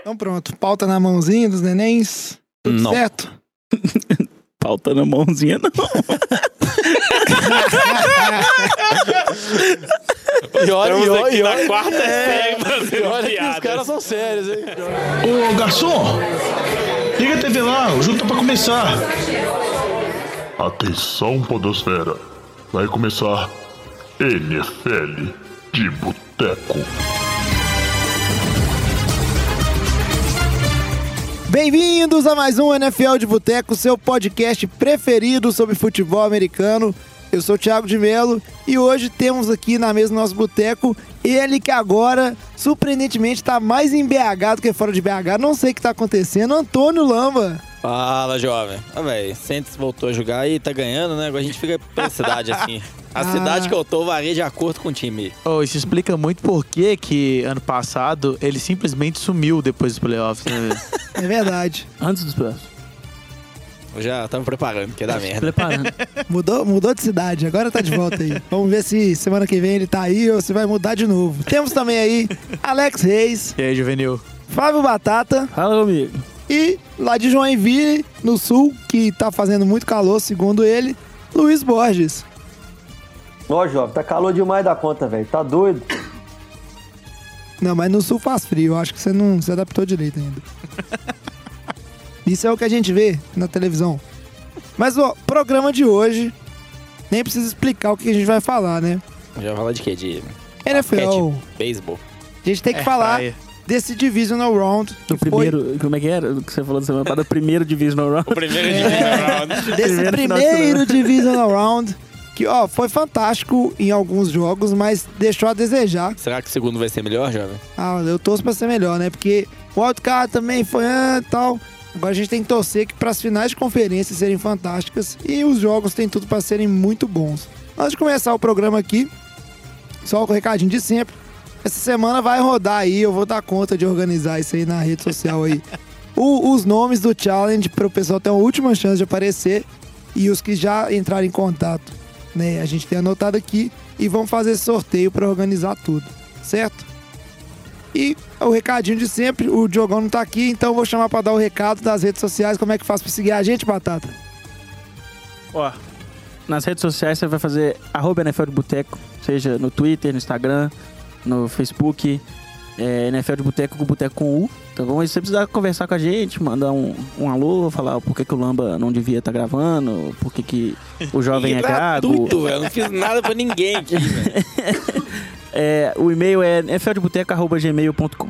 Então pronto, pauta na mãozinha dos nenéns. Tudo Não. certo? Pauta na mãozinha, não. E olha, e olha, e na olha, quarta série e fazendo olha que os caras são sérios, hein? Ô garçom, liga a TV lá, o jogo tá pra começar. Atenção, Podosfera. Vai começar NFL de Boteco. Bem-vindos a mais um NFL de Boteco, seu podcast preferido sobre futebol americano. Eu sou o Thiago de Melo e hoje temos aqui na mesa do nosso boteco ele que agora, surpreendentemente, tá mais em BH do que fora de BH. Não sei o que tá acontecendo, Antônio Lamba. Fala, jovem. Ah, velho, Santos voltou a jogar e tá ganhando, né? Agora a gente fica pela cidade, assim. A Ah. cidade que eu tô varia de acordo com o time. Oh, isso explica muito por que que ano passado ele simplesmente sumiu depois dos playoffs, né? velho? É verdade. Antes dos playoffs. Eu já tava preparando, que é da merda. Preparando. Mudou, mudou de cidade, agora tá de volta aí. Vamos ver se semana que vem ele tá aí ou se vai mudar de novo. Temos também aí Alex Reis, e aí, Juvenil? Flávio Batata Fala comigo. E lá de Joinville, no sul, que tá fazendo muito calor, segundo ele, Luiz Borges. Ó, jovem, tá calor demais da conta, velho. Tá doido? Não, mas no sul faz frio, eu acho que você não se adaptou direito ainda. Isso é o que a gente vê na televisão. Mas o programa de hoje, nem precisa explicar o que a gente vai falar, né? Já vai falar de quê? De NFL. basquete, beisebol. A gente tem que É, falar praia. Desse Divisional Round. Do que foi- primeiro. Como é que era? O que você falou da semana passada? Do primeiro Divisional Round. O primeiro divisional round. desse Primeiro primeiro. Divisional Round, que ó, foi fantástico em alguns jogos, mas deixou a desejar. Será que o segundo vai ser melhor, jovem? Ah, eu torço pra ser melhor, né? Porque o wildcard também foi ah, tal. Agora a gente tem que torcer que para as finais de conferência serem fantásticas e os jogos têm tudo para serem muito bons. Antes de começar o programa aqui, só o recadinho de sempre. Essa semana vai rodar aí, eu vou dar conta de organizar isso aí na rede social aí. O- os nomes do challenge para o pessoal ter uma última chance de aparecer e os que já entraram em contato, né? A gente tem anotado aqui e vamos fazer sorteio para organizar tudo, certo? E o recadinho de sempre, o Diogão não tá aqui, então vou chamar pra dar o recado das redes sociais. Como é que faz pra seguir a gente, Batata? Ó, nas redes sociais você vai fazer arroba NFL de Boteco, seja no Twitter, no Instagram, no Facebook, é, NFL de Boteco com Boteco com U, tá bom? E se você precisar conversar com a gente, mandar um, um alô, falar por que, que o Lamba não devia estar gravando, por que, que o jovem é gago. Gratuito, velho. Não fiz nada pra ninguém aqui. É, o e-mail é nfldeboteco.gmail.com.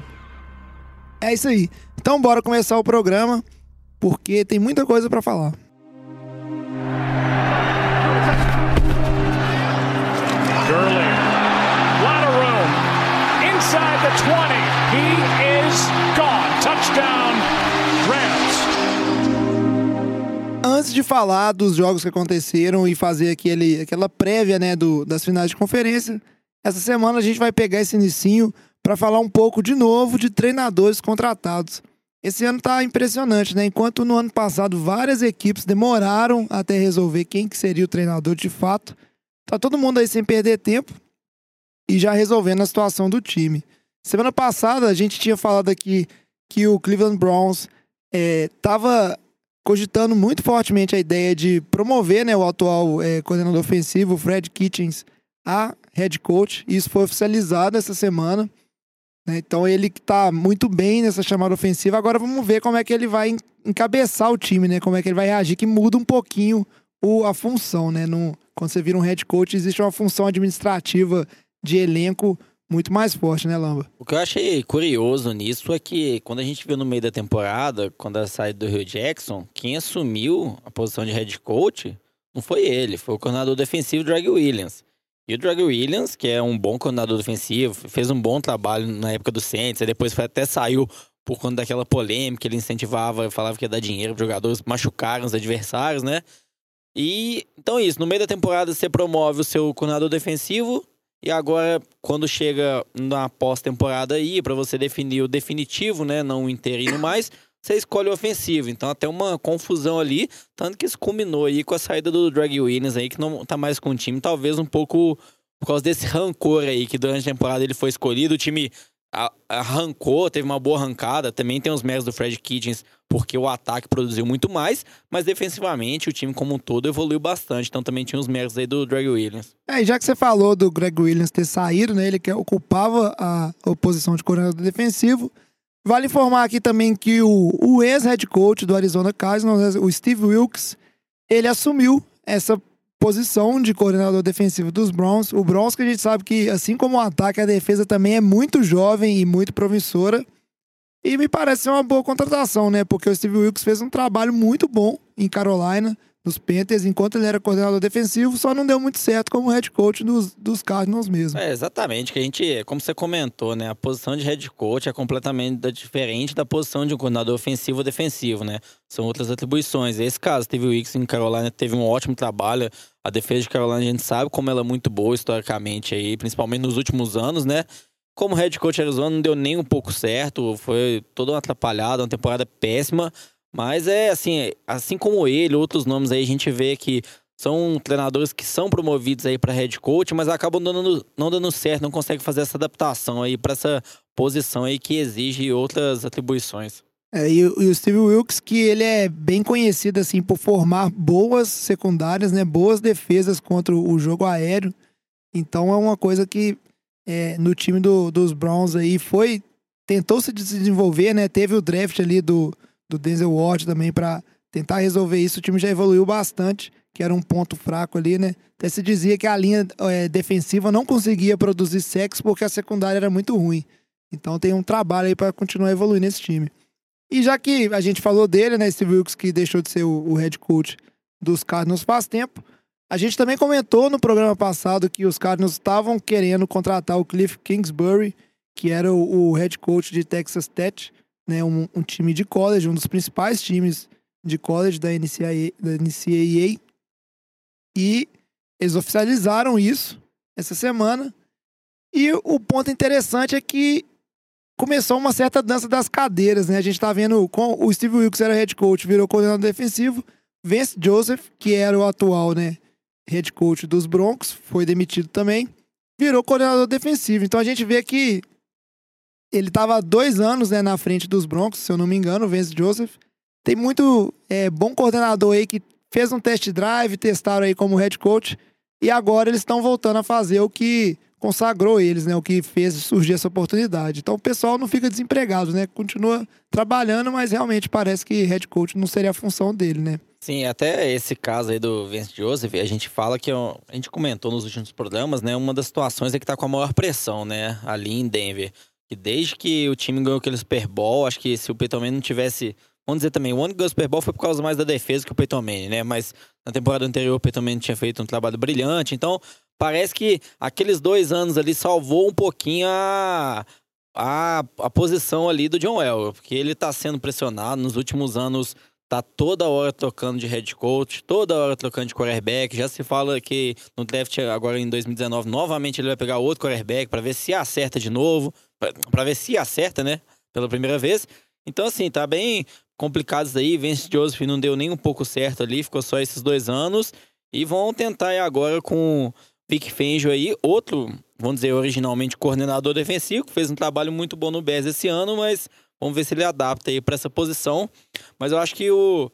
É isso aí. Então bora começar o programa, porque tem muita coisa pra falar. Antes de falar dos jogos que aconteceram e fazer aquele, aquela prévia né, do, das finais de conferência, essa semana a gente vai pegar esse inicinho pra falar um pouco de novo de treinadores contratados. Esse ano tá impressionante, né? Enquanto no ano passado várias equipes demoraram até resolver quem que seria o treinador de fato, tá todo mundo aí sem perder tempo e já resolvendo a situação do time. Semana passada a gente tinha falado aqui que o Cleveland Browns estava cogitando muito fortemente a ideia de promover né, o atual eh, coordenador ofensivo, Fred Kitchens, a head coach. Isso foi oficializado essa semana. né? Então ele que tá muito bem nessa chamada ofensiva. Agora vamos ver como é que ele vai en- encabeçar o time, né? Como é que ele vai reagir, que muda um pouquinho o, a função, né? No, quando você vira um head coach, existe uma função administrativa de elenco muito mais forte, né, Lamba? O que eu achei curioso nisso é que quando a gente viu no meio da temporada, quando a saída do Rio Jackson, quem assumiu a posição de head coach não foi ele, foi o coordenador defensivo Drag Williams. E o Drag Williams, que é um bom coordenador defensivo, fez um bom trabalho na época do Saints, aí depois foi, até saiu por conta daquela polêmica, ele incentivava, falava que ia dar dinheiro para jogadores machucarem os adversários, né? E então é isso, no meio da temporada você promove o seu coordenador defensivo e agora quando chega na pós-temporada aí para você definir o definitivo, né, não o interino mais, você escolhe o ofensivo. Então até uma confusão ali, tanto que isso culminou aí com a saída do Drag Williams aí que não tá mais com o time, talvez um pouco por causa desse rancor aí que durante a temporada ele foi escolhido, o time arrancou, teve uma boa arrancada. Também tem os méritos do Fred Kitchens, porque o ataque produziu muito mais, mas defensivamente o time como um todo evoluiu bastante. Então também tinha os méritos aí do Drag Williams. É, e já que você falou do Greg Williams ter saído, né? Ele que ocupava a, a posição de coordenador defensivo. Vale informar aqui também que o, o ex-head coach do Arizona Cardinals, o Steve Wilkes, ele assumiu essa posição de coordenador defensivo dos Browns. O Browns que a gente sabe que, assim como o ataque, a defesa também é muito jovem e muito promissora. E me parece uma boa contratação, né? Porque o Steve Wilkes fez um trabalho muito bom em Carolina, nos Panthers, enquanto ele era coordenador defensivo, só não deu muito certo como head coach dos, dos Cardinals mesmo. É, exatamente, que a gente, como você comentou, né? A posição de head coach é completamente diferente da posição de um coordenador ofensivo ou defensivo, né? São outras atribuições. Esse caso, Steve Wilkes em Carolina teve um ótimo trabalho. A defesa de Carolina a gente sabe como ela é muito boa historicamente aí, principalmente nos últimos anos, né? Como head coach Arizona não deu nem um pouco certo, foi toda uma atrapalhada, uma temporada péssima. Mas é assim, assim como ele, outros nomes aí, a gente vê que são treinadores que são promovidos aí para head coach, mas acabam dando, não dando certo, não conseguem fazer essa adaptação aí para essa posição aí que exige outras atribuições. É, e, o- Steve Wilkes, que ele é bem conhecido assim por formar boas secundárias, né? Boas defesas contra o o jogo aéreo. Então é uma coisa que é, no time do- dos Browns aí foi tentou se desenvolver, né? Teve o draft ali do, do Denzel Ward também para tentar resolver isso. O time já evoluiu bastante, que era um ponto fraco ali, né? Até se dizia que a linha é, defensiva não conseguia produzir sexo porque a secundária era muito ruim. Então tem um trabalho aí para continuar evoluindo esse time. E já que a gente falou dele, né, Steve Wilkes, que deixou de ser o, o head coach dos Cardinals faz tempo, a gente também comentou no programa passado que os Cardinals estavam querendo contratar o Cliff Kingsbury, que era o, o head coach de Texas Tech, né, um, um time de college, um dos principais times de college da NCAA, da NCAA. E eles oficializaram isso essa semana. E o ponto interessante é que começou uma certa dança das cadeiras, né? A gente tá vendo com o Steve Wilkes era head coach, virou coordenador defensivo. Vance Joseph, que era o atual, né, head coach dos Broncos, foi demitido também, virou coordenador defensivo. Então a gente vê que ele tava há dois anos, né, na frente dos Broncos, se eu não me engano, o Vance Joseph. Tem muito é, bom coordenador aí que fez um test drive, testaram aí como head coach, e agora eles estão voltando a fazer o que consagrou eles, né? O que fez surgir essa oportunidade. Então o pessoal não fica desempregado, né? Continua trabalhando, mas realmente parece que head coach não seria a função dele, né? Sim, até esse caso aí do Vance Joseph, a gente fala que, ó, a gente comentou nos últimos programas, né? Uma das situações é que tá com a maior pressão, né? Ali em Denver. E desde que o time ganhou aquele Super Bowl, acho que se o Peyton Manning não tivesse. Vamos dizer também, o ano que ganhou o Super Bowl foi por causa mais da defesa que o Peyton Manning, né? Mas na temporada anterior o Peyton Manning tinha feito um trabalho brilhante. Então, parece que aqueles dois anos ali salvou um pouquinho a, a, a posição ali do John Elway, porque ele tá sendo pressionado nos últimos anos tá toda hora trocando de head coach, toda hora trocando de quarterback. Já se fala que no draft agora em 2019, novamente ele vai pegar outro quarterback para ver se acerta de novo, para ver se acerta, né, pela primeira vez. Então assim, tá bem complicado isso aí. Vance Joseph não deu nem um pouco certo ali, ficou só esses dois anos e vão tentar agora com Vic Fangio aí, outro, vamos dizer, originalmente coordenador defensivo, fez um trabalho muito bom no Bears esse ano, mas Vamos ver se ele adapta aí para essa posição. Mas eu acho que o,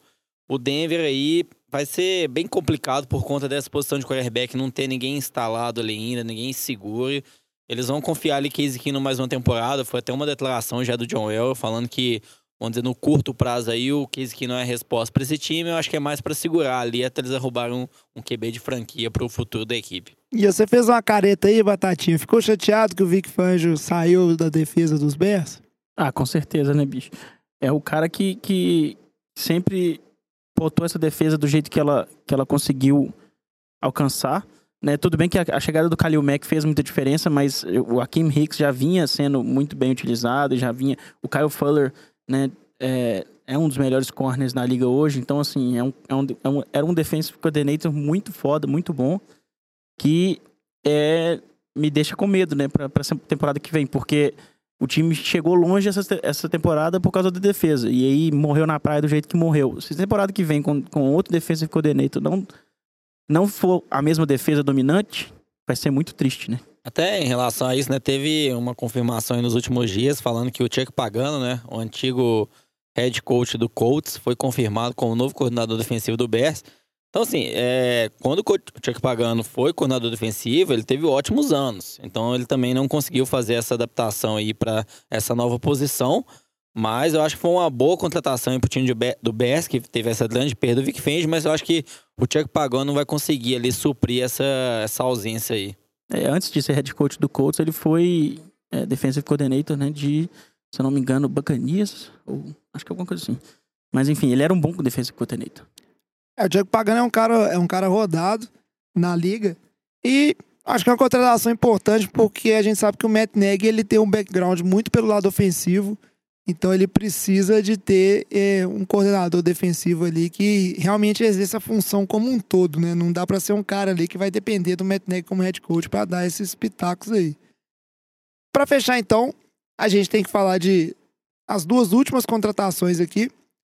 o Denver aí vai ser bem complicado por conta dessa posição de quarterback, não ter ninguém instalado ali ainda, ninguém seguro. Eles vão confiar ali Case Keenum mais uma temporada. Foi até uma declaração já do John Elway falando que, vamos dizer, no curto prazo aí, o Case é a resposta para esse time. Eu acho que é mais para segurar ali até eles arrumarem um, um QB de franquia para o futuro da equipe. E você fez uma careta aí, Batatinha. Ficou chateado que o Vic Fangio saiu da defesa dos Bears? Ah, com certeza, né, bicho? É o cara que, que sempre botou essa defesa do jeito que ela, que ela conseguiu alcançar. Né? Tudo bem que a, a chegada do Khalil Mack fez muita diferença, mas o Akeem Hicks já vinha sendo muito bem utilizado, já vinha... O Kyle Fuller, né, é, é um dos melhores corners na liga hoje, então, assim, é um, é um, é um, era um defensive coordinator muito foda, muito bom, que é, me deixa com medo, né, pra, pra temporada que vem, porque o time chegou longe essa, essa temporada por causa da defesa. E aí morreu na praia do jeito que morreu. Se temporada que vem com, com outro defensive coordinator não, não for a mesma defesa dominante, vai ser muito triste, né? Até em relação a isso, né, teve uma confirmação nos últimos dias falando que o Chuck Pagano, né, o antigo head coach do Colts, foi confirmado como novo coordenador defensivo do Bears. Então, assim, é, quando o Chuck Pagano foi coordenador defensivo, ele teve ótimos anos. Então, ele também não conseguiu fazer essa adaptação aí para essa nova posição. Mas eu acho que foi uma boa contratação para o time do Bears, que teve essa grande perda do Vic Fendi, mas eu acho que o Chuck Pagano vai conseguir ali suprir essa, essa ausência aí. É, antes de ser head coach do Colts, ele foi é, defensive coordinator, né, de, se eu não me engano, Bacanias, ou acho que alguma coisa assim. Mas enfim, ele era um bom defensive coordinator. É, o Diego Pagano é um cara, é um cara rodado na liga. E acho que é uma contratação importante porque a gente sabe que o Matt ele tem um background muito pelo lado ofensivo. Então ele precisa de ter é, um coordenador defensivo ali que realmente exerça a função como um todo, né? Não dá pra ser um cara ali que vai depender do Matt Nagy como head coach pra dar esses pitacos aí. Pra fechar então, a gente tem que falar de as duas últimas contratações aqui.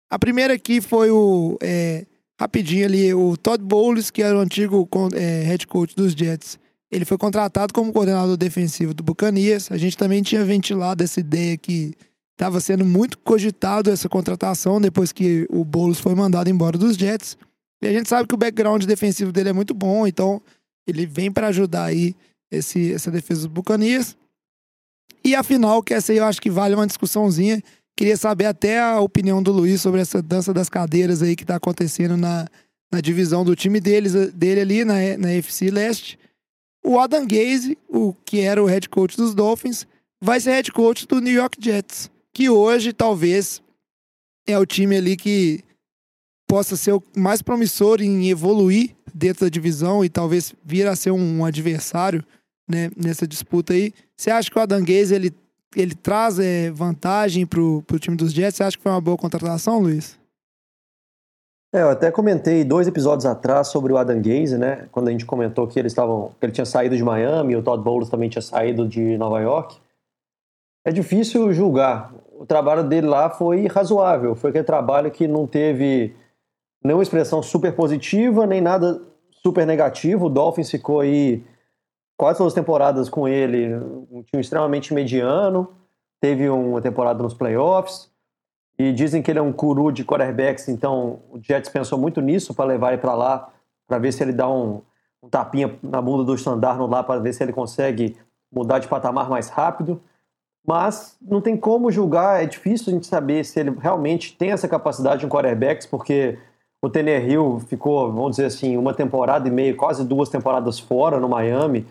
A primeira aqui foi o é, rapidinho ali, o Todd Bowles, que era o antigo é, head coach dos Jets. Ele foi contratado como coordenador defensivo do Buccaneers. A gente também tinha ventilado essa ideia que estava sendo muito cogitado essa contratação depois que o Bowles foi mandado embora dos Jets. E a gente sabe que o background defensivo dele é muito bom, então ele vem para ajudar aí esse, essa defesa dos Buccaneers. E a final, que essa aí eu acho que vale uma discussãozinha. Queria saber até a opinião do Luiz sobre essa dança das cadeiras aí que tá acontecendo na, na divisão do time deles, dele ali na, na FC Leste. O Adam Gaze, o que era o head coach dos Dolphins, vai ser head coach do New York Jets, que hoje talvez é o time ali que possa ser o mais promissor em evoluir dentro da divisão e talvez vir a ser um adversário né, nessa disputa aí. Você acha que o Adam Gaze, ele, ele traz é, vantagem pro, pro time dos Jets? Você acha que foi uma boa contratação, Luiz? É, eu até comentei dois episódios atrás sobre o Adam Gaze, né? Quando a gente comentou que eles estavam, que ele tinha saído de Miami, o Todd Bowles também tinha saído de Nova York. É difícil julgar. O trabalho dele lá foi razoável. Foi aquele trabalho que não teve nenhuma expressão super positiva, nem nada super negativo. O Dolphins ficou aí quase todas as temporadas com ele, um time extremamente mediano. Teve uma temporada nos playoffs. E dizem que ele é um curu de quarterbacks, então o Jets pensou muito nisso para levar ele para lá, para ver se ele dá um, um tapinha na bunda do Standard lá, para ver se ele consegue mudar de patamar mais rápido. Mas não tem como julgar, é difícil a gente saber se ele realmente tem essa capacidade em quarterbacks, porque o Tanner Hill ficou, vamos dizer assim, uma temporada e meia, quase duas temporadas fora no Miami,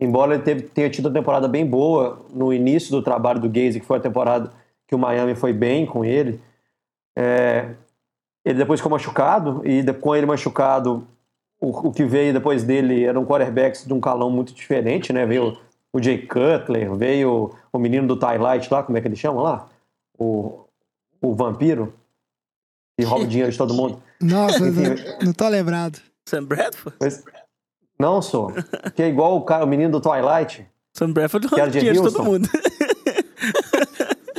embora ele teve, tenha tido uma temporada bem boa no início do trabalho do Gaze, que foi a temporada que o Miami foi bem com ele. É, ele depois ficou machucado, e com ele machucado, o, o que veio depois dele eram quarterbacks de um calão muito diferente, né? Veio o Jay Cutler, veio o menino do Twilight lá, como é que ele chama lá? O, o vampiro, que rouba o dinheiro de todo mundo. Nossa, Enfim, não, não tô lembrado. Sam Bradford? Mas- não, sou. Que é igual o, cara, o menino do Twilight. Sam Bradford Que era rouba de dinheiro de todo mundo.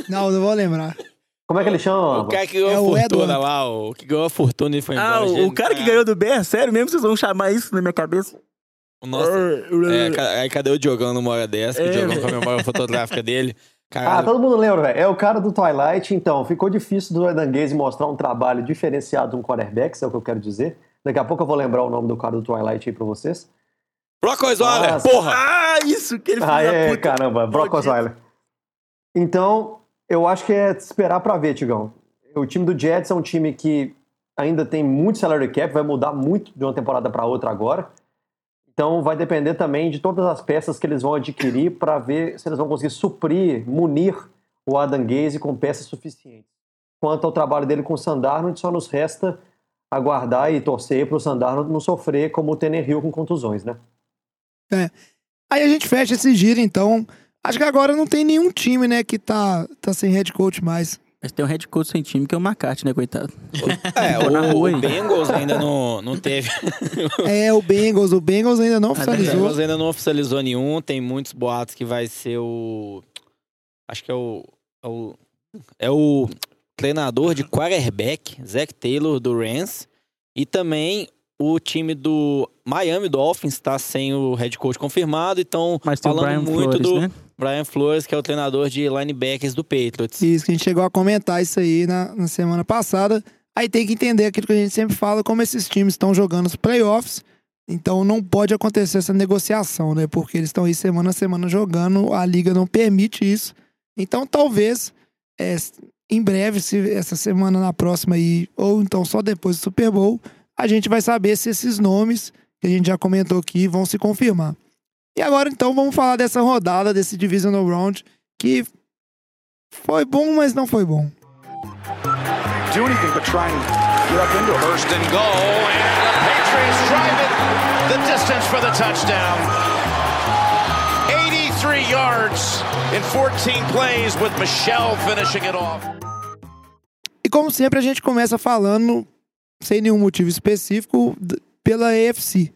Não, não vou lembrar. Como é que ele chama? O cara que ganhou É a fortuna Edward. lá, o que ganhou a fortuna e foi embora. Ah, o, o cara que ganhou do Bear, sério mesmo? Vocês vão chamar isso na minha cabeça? Nossa. É, aí cadê o Diogão numa hora dessa? Que É, o Diogão velho. com a memória fotográfica dele. Ah, Caralho. todo mundo lembra, velho. É o cara do Twilight, então. Ficou difícil do Adam Gaze mostrar um trabalho diferenciado de um quarterback, se é o que eu quero dizer. Daqui a pouco eu vou lembrar o nome do cara do Twilight aí pra vocês. Brock Osweiler, Nossa. porra! Ah, isso que ele Ah, filho da é, puta. caramba, Brock. Osweiler. Então, eu acho que é esperar pra ver, Tigão. O time do Jets é um time que ainda tem muito salary cap, vai mudar muito de uma temporada pra outra agora. Então, vai depender também de todas as peças que eles vão adquirir pra ver se eles vão conseguir suprir, munir o Adam Gaze com peças suficientes. Quanto ao trabalho dele com o Sandarno, só nos resta aguardar e torcer para o Sandarno não sofrer como o Tanner Hill com contusões, né? Aí a gente fecha esse giro, então. Acho que agora não tem nenhum time, né, que tá, tá sem head coach mais. Mas tem um head coach sem time que é o McCarthy, né, coitado? É, o, rua, o? Bengals ainda não, não teve. É, o Bengals. O Bengals ainda não O oficializou. Bengals ainda não oficializou nenhum. Tem muitos boatos que vai ser o. Acho que é o. É o, é o treinador de quarterback, Zach Taylor, do Rams. E também o time do Miami Dolphins está sem o head coach confirmado, então Mas falando Brian muito Flores, do né? Brian Flores, que é o treinador de linebackers do Patriots. Isso, que a gente chegou a comentar isso aí na, na semana passada. Aí tem que entender aquilo que a gente sempre fala, como esses times estão jogando os playoffs. Então não pode acontecer essa negociação, né? Porque eles estão aí semana a semana jogando, a liga não permite isso. Então talvez é, em breve, se essa semana na próxima aí, ou então só depois do Super Bowl, a gente vai saber se esses nomes que a gente já comentou aqui vão se confirmar. E agora então vamos falar dessa rodada, desse Divisional Round, que foi bom, mas não foi bom. Do anything but try and get up into it. First and goal, and the Patriots drive it the distance for the touchdown. 83 yards in 14 plays with Michelle finishing it off. E como sempre, a gente começa falando, sem nenhum motivo específico, pela AFC.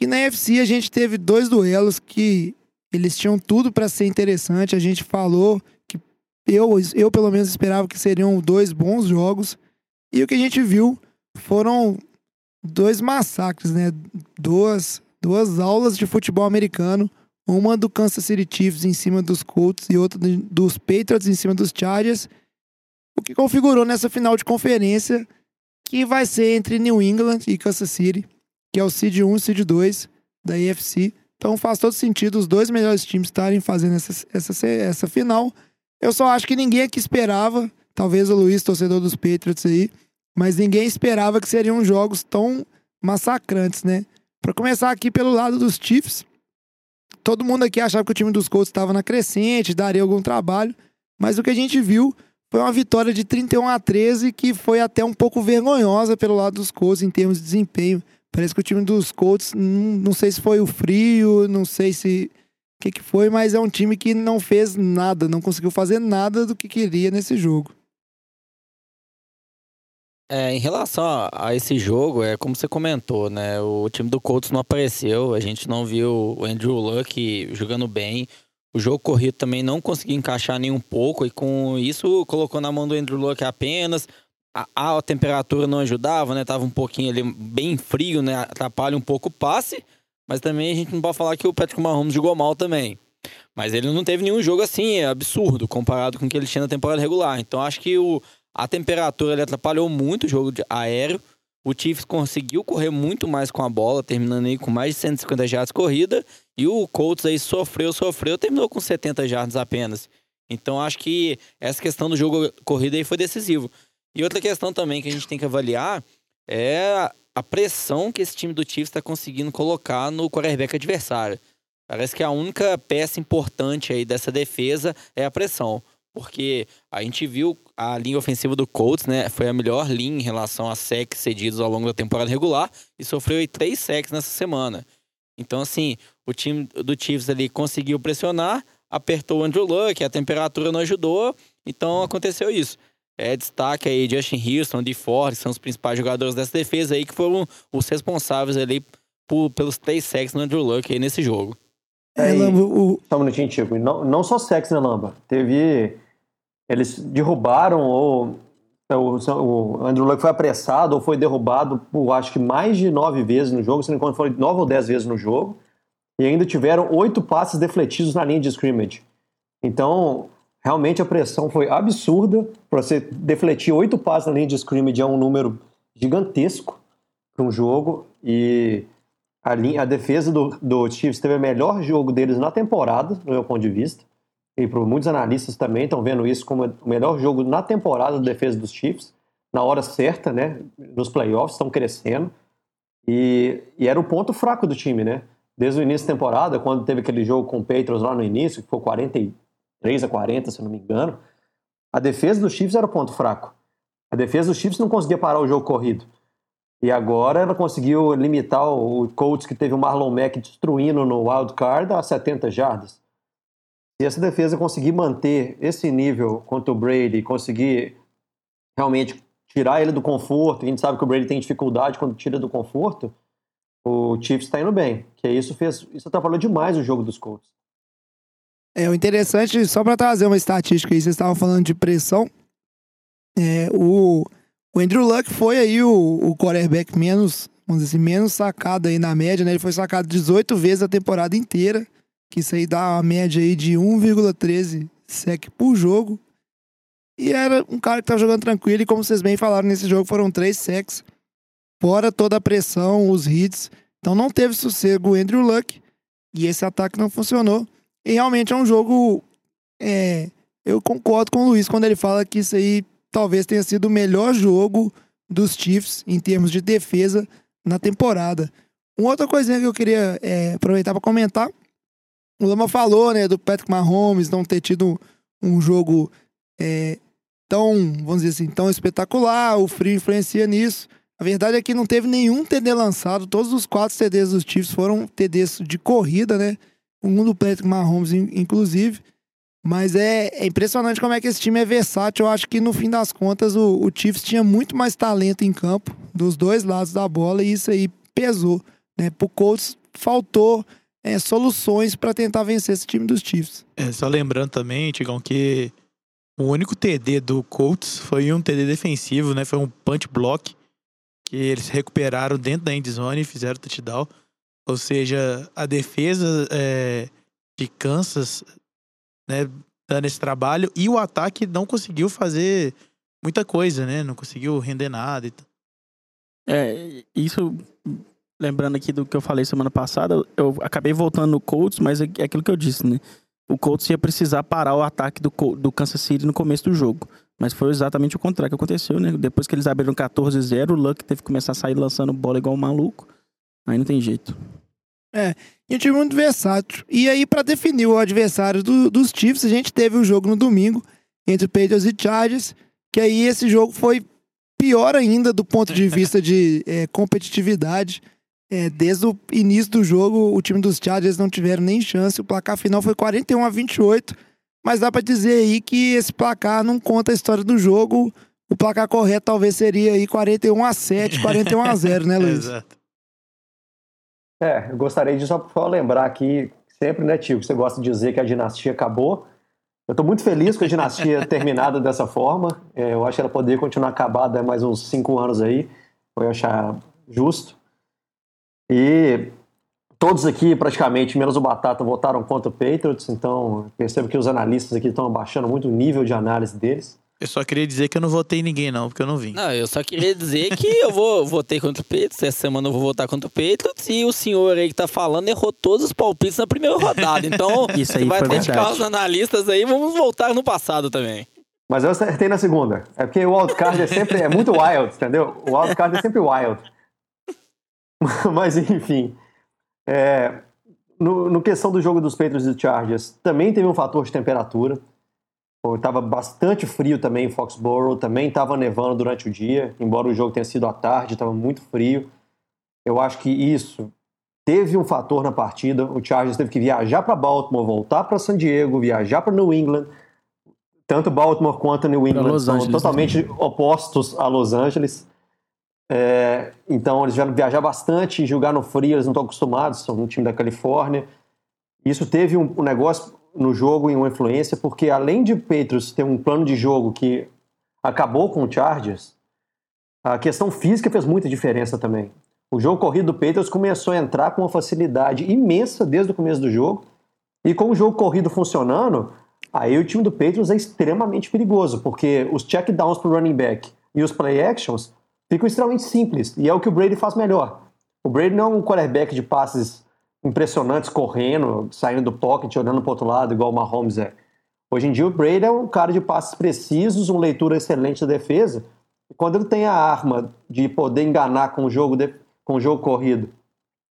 E na AFC a gente teve dois duelos que eles tinham tudo para ser interessante. A gente falou que eu, eu pelo menos esperava que seriam dois bons jogos. E o que a gente viu foram dois massacres, né? Duas, duas aulas de futebol americano. Uma do Kansas City Chiefs em cima dos Colts e outra do- dos Patriots em cima dos Chargers o que configurou nessa final de conferência, que vai ser entre New England e Kansas City, que é o seed 1 e seed 2 da AFC. Então faz todo sentido os dois melhores times estarem fazendo essa, essa, essa final. Eu só acho que ninguém aqui esperava, talvez o Luiz, torcedor dos Patriots aí, mas ninguém esperava que seriam jogos tão massacrantes, né? Para começar aqui pelo lado dos Chiefs, todo mundo aqui achava que o time dos Colts estava na crescente, daria algum trabalho, mas o que a gente viu foi uma vitória de 31 a 13 que foi até um pouco vergonhosa pelo lado dos Colts em termos de desempenho. Parece que o time dos Colts, não, não sei se foi o frio, não sei se o que, que foi, mas é um time que não fez nada, não conseguiu fazer nada do que queria nesse jogo. É, em relação a, a esse jogo, é como você comentou, né? O time do Colts não apareceu, a gente não viu o Andrew Luck jogando bem. O jogo corrido também não conseguiu encaixar nem um pouco, e com isso colocou na mão do Andrew Luck apenas. A, a temperatura não ajudava, né? Tava um pouquinho ali bem frio, né? Atrapalha um pouco o passe, mas também a gente não pode falar que o Patrick Mahomes jogou mal também. Mas ele não teve nenhum jogo assim, absurdo, comparado com o que ele tinha na temporada regular. Então acho que o, a temperatura ele atrapalhou muito o jogo aéreo. O Chiefs conseguiu correr muito mais com a bola, terminando aí com mais de 150 jardas corrida. E o Colts aí sofreu, sofreu, terminou com 70 jardas apenas. Então acho que essa questão do jogo corrida aí foi decisivo. E outra questão também que a gente tem que avaliar é a pressão que esse time do Chiefs está conseguindo colocar no quarterback adversário. Parece que a única peça importante aí dessa defesa é a pressão. Porque a gente viu a linha ofensiva do Colts, né? Foi a melhor linha em relação a sacks cedidos ao longo da temporada regular e sofreu aí três sacks nessa semana. Então, assim, o time do Chiefs ali conseguiu pressionar, apertou o Andrew Luck, a temperatura não ajudou, então aconteceu isso. É, destaque aí Justin Houston, de Ford, são os principais jogadores dessa defesa aí que foram os responsáveis ali por, pelos três sacks no Andrew Luck aí nesse jogo. É, e- Lambo, o, Só um minutinho, Tico. Não, não só sexo, né, Lamba? Teve. Eles derrubaram ou. O, Andrew Luck foi apressado ou foi derrubado por acho que mais de nove vezes no jogo, se não me engano, foi nove ou dez vezes no jogo. E ainda tiveram oito passes defletidos na linha de scrimmage. Então, realmente a pressão foi absurda. Para você defletir oito passes na linha de scrimmage é um número gigantesco para um jogo. E a, linha, a defesa do, do Chiefs teve o melhor jogo deles na temporada, no meu ponto de vista. E por muitos analistas também estão vendo isso como o melhor jogo na temporada da defesa dos Chiefs, na hora certa, né? Nos playoffs, estão crescendo. E, e era o ponto fraco do time, né? Desde o início da temporada, quando teve aquele jogo com o Patriots lá no início, que foi 43 a 40, se não me engano, a defesa dos Chiefs era o ponto fraco. A defesa dos Chiefs não conseguia parar o jogo corrido. E agora ela conseguiu limitar o Colts, que teve o Marlon Mack destruindo no wild card, a 70 jardas. Se essa defesa conseguir manter esse nível contra o Brady, conseguir realmente tirar ele do conforto, a gente sabe que o Brady tem dificuldade quando tira do conforto, o Chiefs está indo bem. Que isso fez, isso atrapalhou demais o jogo dos Colts. É, o interessante, só para trazer uma estatística aí, vocês estavam falando de pressão. É, o, o Andrew Luck foi aí o, o quarterback menos, vamos dizer assim, menos sacado aí na média, né? Ele foi sacado 18 vezes a temporada inteira, que isso aí dá uma média aí de 1,13 sec por jogo. E era um cara que tá jogando tranquilo, e como vocês bem falaram nesse jogo, foram três secs, fora toda a pressão, os hits. Então não teve sossego o Andrew Luck, e esse ataque não funcionou. E realmente é um jogo. É, eu concordo com o Luiz quando ele fala que isso aí talvez tenha sido o melhor jogo dos Chiefs em termos de defesa na temporada. Uma outra coisinha que eu queria é, aproveitar para comentar. O Lama falou, né, do Patrick Mahomes não ter tido um jogo é, tão, vamos dizer assim, tão espetacular. O frio influencia nisso. A verdade é que não teve nenhum TD lançado. Todos os quatro TDs dos Chiefs foram TDs de corrida, né? Um do Patrick Mahomes, inclusive. Mas é, é, impressionante como é que esse time é versátil. Eu acho que no fim das contas o, o Chiefs tinha muito mais talento em campo dos dois lados da bola e isso aí pesou. Né? Pro Colts faltou é, soluções para tentar vencer esse time dos Chiefs. É, só lembrando também, Tigão, que o único TD do Colts foi um TD defensivo, né? Foi um punch block que eles recuperaram dentro da endzone e fizeram touchdown. Ou seja, a defesa é, de Kansas né, dando esse trabalho e o ataque não conseguiu fazer muita coisa, né? Não conseguiu render nada e tal. É, isso lembrando aqui do que eu falei semana passada, eu acabei voltando no Colts, mas é, é aquilo que eu disse, né? O Colts ia precisar parar o ataque do, do Kansas City no começo do jogo. Mas foi exatamente o contrário que aconteceu, né? Depois que eles abriram 14-0, o Luck teve que começar a sair lançando bola igual um maluco. Aí não tem jeito. É, e um time muito versátil. E aí, para definir o adversário do, dos Chiefs, a gente teve o um jogo no domingo entre Patriots e Chargers, que aí esse jogo foi pior ainda do ponto de vista de é, competitividade. É, desde o início do jogo, o time dos Chargers não tiveram nem chance. O placar final foi 41 a 28. Mas dá para dizer aí que esse placar não conta a história do jogo. O placar correto talvez seria aí 41 a 7, 41 a 0, né, Luiz? Exato. É, eu gostaria de só, só lembrar aqui, sempre, né, tio, você gosta de dizer que a dinastia acabou. Eu estou muito feliz com a dinastia terminada dessa forma. É, eu acho que ela poderia continuar acabada mais uns cinco anos aí. Eu achar justo. E todos aqui, praticamente, menos o Batata, votaram contra o Patriots. Então, percebo que os analistas aqui estão abaixando muito o nível de análise deles. Eu só queria dizer que eu não votei em ninguém, não, porque eu não vim. Não, eu só queria dizer que eu vou votei contra o Patriots, essa semana eu vou votar contra o Patriots, e o senhor aí que tá falando errou todos os palpites na primeira rodada. Então, Isso aí vai criticar verdade. os analistas aí, vamos voltar no passado também. Mas eu acertei na segunda. É porque o wildcard é sempre é muito wild, entendeu? O wildcard é sempre wild. Mas, enfim. É, no, no questão do jogo dos Patriots e Chargers, também teve um fator de temperatura. Estava bastante frio também em Foxborough, também estava nevando durante o dia, embora o jogo tenha sido à tarde, estava muito frio. Eu acho que isso teve um fator na partida. O Chargers teve que viajar para Baltimore, voltar para San Diego, viajar para New England. Tanto Baltimore quanto New England são totalmente opostos a Los Angeles. É, então eles vieram viajar bastante, jogar no frio, eles não estão acostumados, são um time da Califórnia. Isso teve um, um negócio no jogo e uma influência, porque além de Patriots ter um plano de jogo que acabou com o Chargers, a questão física fez muita diferença também. O jogo corrido do Patriots começou a entrar com uma facilidade imensa desde o começo do jogo, e com o jogo corrido funcionando, aí o time do Patriots é extremamente perigoso, porque os check downs para o running back e os play actions ficam extremamente simples, e é o que o Brady faz melhor. O Brady não é um quarterback de passes impressionantes correndo, saindo do pocket, olhando para outro lado, igual o Mahomes é. Hoje em dia o Brady é um cara de passes precisos, uma leitura excelente da defesa. E quando ele tem a arma de poder enganar com o jogo, de, com o jogo corrido,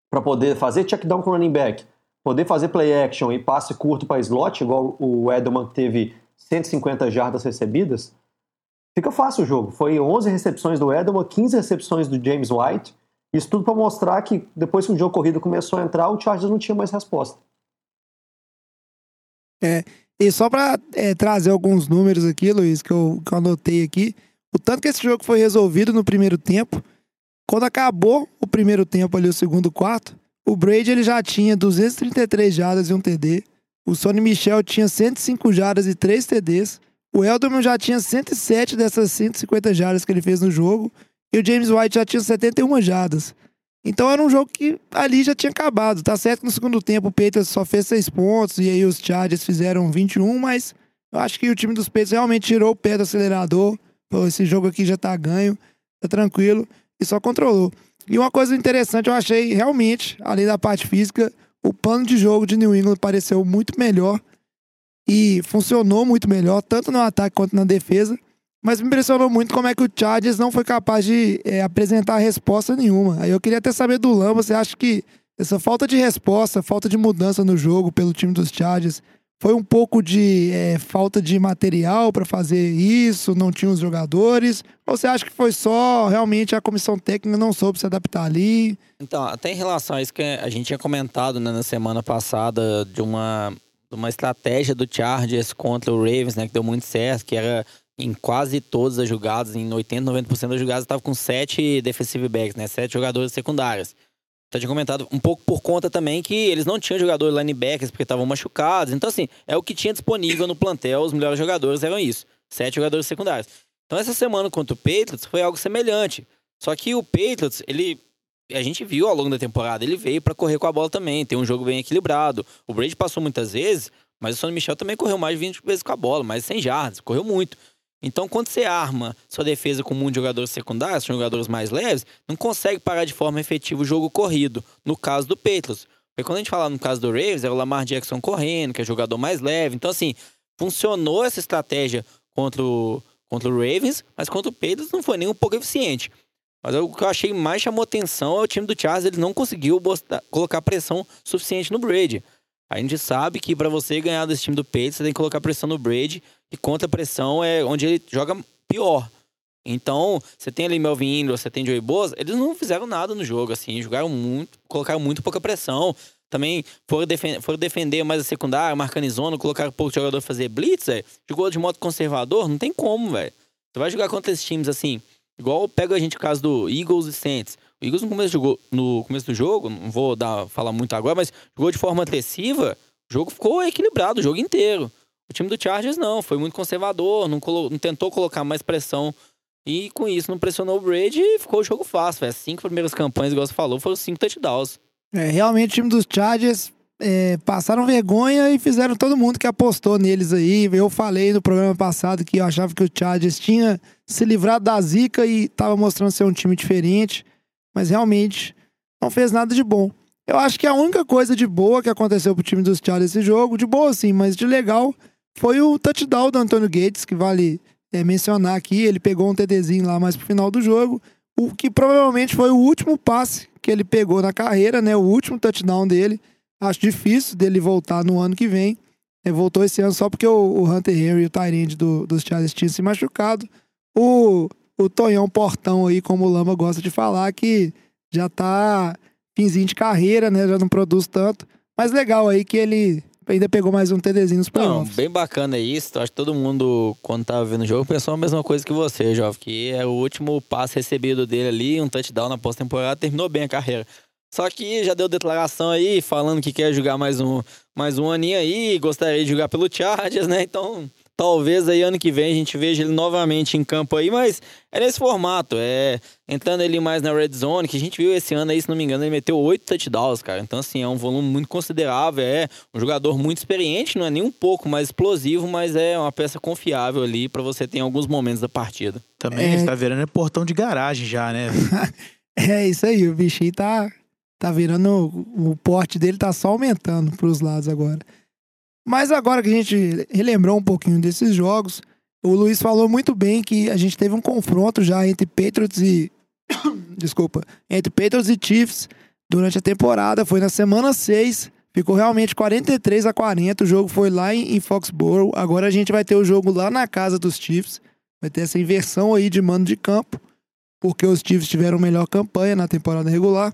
para poder fazer check down com o running back, poder fazer play action e passe curto para slot, igual o Edelman que teve 150 jardas recebidas, fica fácil o jogo. Foi 11 recepções do Edelman, 15 recepções do James White. Isso tudo para mostrar que depois que o jogo corrido começou a entrar, o Chargers não tinha mais resposta. É, e só para é, trazer alguns números aqui, Luiz, que eu, que eu anotei aqui, o tanto que esse jogo foi resolvido no primeiro tempo, quando acabou o primeiro tempo ali, o segundo quarto, o Brady ele já tinha 233 jardas e um TD, o Sonny Michel tinha 105 jardas e 3 TDs, o Elderman já tinha 107 dessas 150 jardas que ele fez no jogo, e o James White já tinha 71 jardas. Então era um jogo que ali já tinha acabado. Tá certo que no segundo tempo o Patriots só fez seis pontos e aí os Chargers fizeram 21, mas eu acho que o time dos Patriots realmente tirou o pé do acelerador. Pô, esse jogo aqui já tá ganho, tá tranquilo e só controlou. E uma coisa interessante eu achei realmente, além da parte física, o plano de jogo de New England pareceu muito melhor e funcionou muito melhor, tanto no ataque quanto na defesa. Mas me impressionou muito como é que o Chargers não foi capaz de é, apresentar resposta nenhuma. Aí eu queria até saber do Lamba, você acha que essa falta de resposta, falta de mudança no jogo pelo time dos Chargers, foi um pouco de é, falta de material para fazer isso, não tinha os jogadores? Ou você acha que foi só realmente a comissão técnica não soube se adaptar ali? Então, até em relação a isso que a gente tinha comentado né, na semana passada de uma, uma estratégia do Chargers contra o Ravens, né, que deu muito certo, que era em quase todas as jogadas, em 80, 90% das jogadas, estava com sete defensive backs, né? Sete jogadores secundários. Você tinha comentado um pouco por conta também que eles não tinham jogadores linebackers porque estavam machucados. Então, assim, é o que tinha disponível no plantel, os melhores jogadores eram isso. Sete jogadores secundários. Então, essa semana contra o Patriots foi algo semelhante. Só que o Patriots, ele. A gente viu ao longo da temporada, ele veio para correr com a bola também, tem um jogo bem equilibrado. O Brady passou muitas vezes, mas o Sonny Michel também correu mais de 20 vezes com a bola, mais de 100 jardas, correu muito. Então, quando você arma sua defesa com muitos jogadores secundários, são jogadores mais leves, não consegue parar de forma efetiva o jogo corrido. No caso do Patriots. Porque quando a gente fala no caso do Ravens, é o Lamar Jackson correndo, que é jogador mais leve. Então, assim, funcionou essa estratégia contra o, contra o Ravens, mas contra o Patriots não foi nem um pouco eficiente. Mas o que eu achei mais chamou atenção é o time do Charles, ele não conseguiu colocar pressão suficiente no Brady. A gente sabe que para você ganhar desse time do Patriots, você tem que colocar pressão no Brady. E contra pressão é onde ele joga pior. Então, você tem ali Melvin Ingram, você tem Joey Bosa, eles não fizeram nada no jogo, assim, jogaram muito, colocaram muito pouca pressão. Também foram, defen foram defender mais a secundária, marcando zona, colocaram pouco jogador fazer blitz, jogou de modo conservador, não tem como, velho. Você vai jogar contra esses times assim, igual pega a gente o caso do Eagles e Saints. O Eagles no começo, jogou, no começo do jogo, não vou dar, falar muito agora, mas jogou de forma agressiva, o jogo ficou equilibrado o jogo inteiro. O time do Chargers não, foi muito conservador, não, não tentou colocar mais pressão. E com isso não pressionou o Brady e ficou o jogo fácil. As cinco primeiras campanhas, igual você falou, foram cinco touchdowns. É, realmente o time dos Chargers é, passaram vergonha e fizeram todo mundo que apostou neles aí. Eu falei no programa passado que eu achava que o Chargers tinha se livrado da zica e estava mostrando ser um time diferente, mas realmente não fez nada de bom. Eu acho que a única coisa de boa que aconteceu pro time dos Chargers esse jogo, de boa sim, mas de legal, foi o touchdown do Antônio Gates, que vale é, mencionar aqui. Ele pegou um TDzinho lá mais pro final do jogo, o que provavelmente foi o último passe que ele pegou na carreira, né? O último touchdown dele. Acho difícil dele voltar no ano que vem. Ele voltou esse ano só porque o, Hunter Henry, o Tyrande do, dos Chargers, tinha se machucado. O, o Tonhão Portão aí, como o Lama gosta de falar, que já tá finzinho de carreira, né? Já não produz tanto. Mas legal aí que ele ainda pegou mais um TDzinho nos playoffs. Não, bem bacana isso. Acho que todo mundo, quando tava vendo o jogo, pensou a mesma coisa que você, Jovem. Que é o último passe recebido dele ali, um touchdown na pós-temporada, terminou bem a carreira. Só que já deu declaração aí, falando que quer jogar mais um, mais um aninho aí, gostaria de jogar pelo Chargers, né? Então, Talvez aí ano que vem a gente veja ele novamente em campo aí, mas é nesse formato, é entrando ele mais na red zone, que a gente viu esse ano aí, se não me engano, ele meteu oito touchdowns, cara. Então, assim, é um volume muito considerável, é um jogador muito experiente, não é nem um pouco mais explosivo, mas é uma peça confiável ali para você ter em alguns momentos da partida. Também é... está virando portão de garagem já, né? é isso aí, o bichinho tá, tá virando, o porte dele tá só aumentando pros lados agora. Mas agora que a gente relembrou um pouquinho desses jogos, o Luiz falou muito bem que a gente teve um confronto já entre Patriots e. Desculpa. Entre Patriots e Chiefs durante a temporada. Foi na semana 6. Ficou realmente 43 a 40. O jogo foi lá em Foxborough. Agora a gente vai ter o jogo lá na casa dos Chiefs. Vai ter essa inversão aí de mando de campo. Porque os Chiefs tiveram melhor campanha na temporada regular.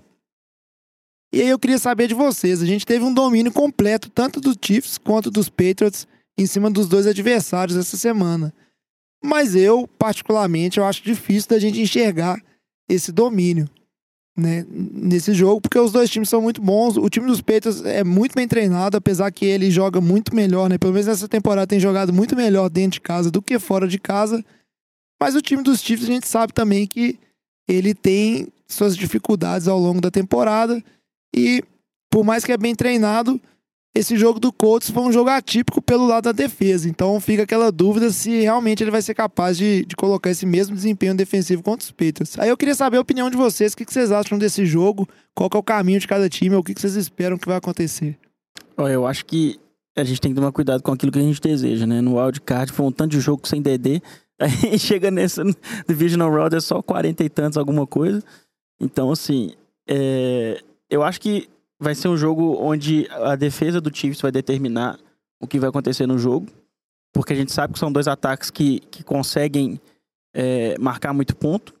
E aí eu queria saber de vocês. A gente teve um domínio completo, tanto dos Chiefs quanto dos Patriots, em cima dos dois adversários essa semana. Mas eu, particularmente, eu acho difícil da gente enxergar esse domínio né, nesse jogo, porque os dois times são muito bons. O time dos Patriots é muito bem treinado, apesar que ele joga muito melhor, né? Pelo menos nessa temporada tem jogado muito melhor dentro de casa do que fora de casa. Mas o time dos Chiefs a gente sabe também que ele tem suas dificuldades ao longo da temporada e por mais que é bem treinado, esse jogo do Colts foi um jogo atípico pelo lado da defesa. Então fica aquela dúvida se realmente ele vai ser capaz de, de colocar esse mesmo desempenho defensivo contra os Patriots. Aí eu queria saber a opinião de vocês, o que, que vocês acham desse jogo, qual é o caminho de cada time, o que, que vocês esperam que vai acontecer. Olha, eu acho que a gente tem que tomar cuidado com aquilo que a gente deseja, né? No wildcard foi um tanto de jogo sem DD, aí chega nessa Divisional Round é só 40 e tantos alguma coisa. Então, assim, é... eu acho que vai ser um jogo onde a defesa do Chiefs vai determinar o que vai acontecer no jogo, porque a gente sabe que são dois ataques que, que conseguem é, marcar muito ponto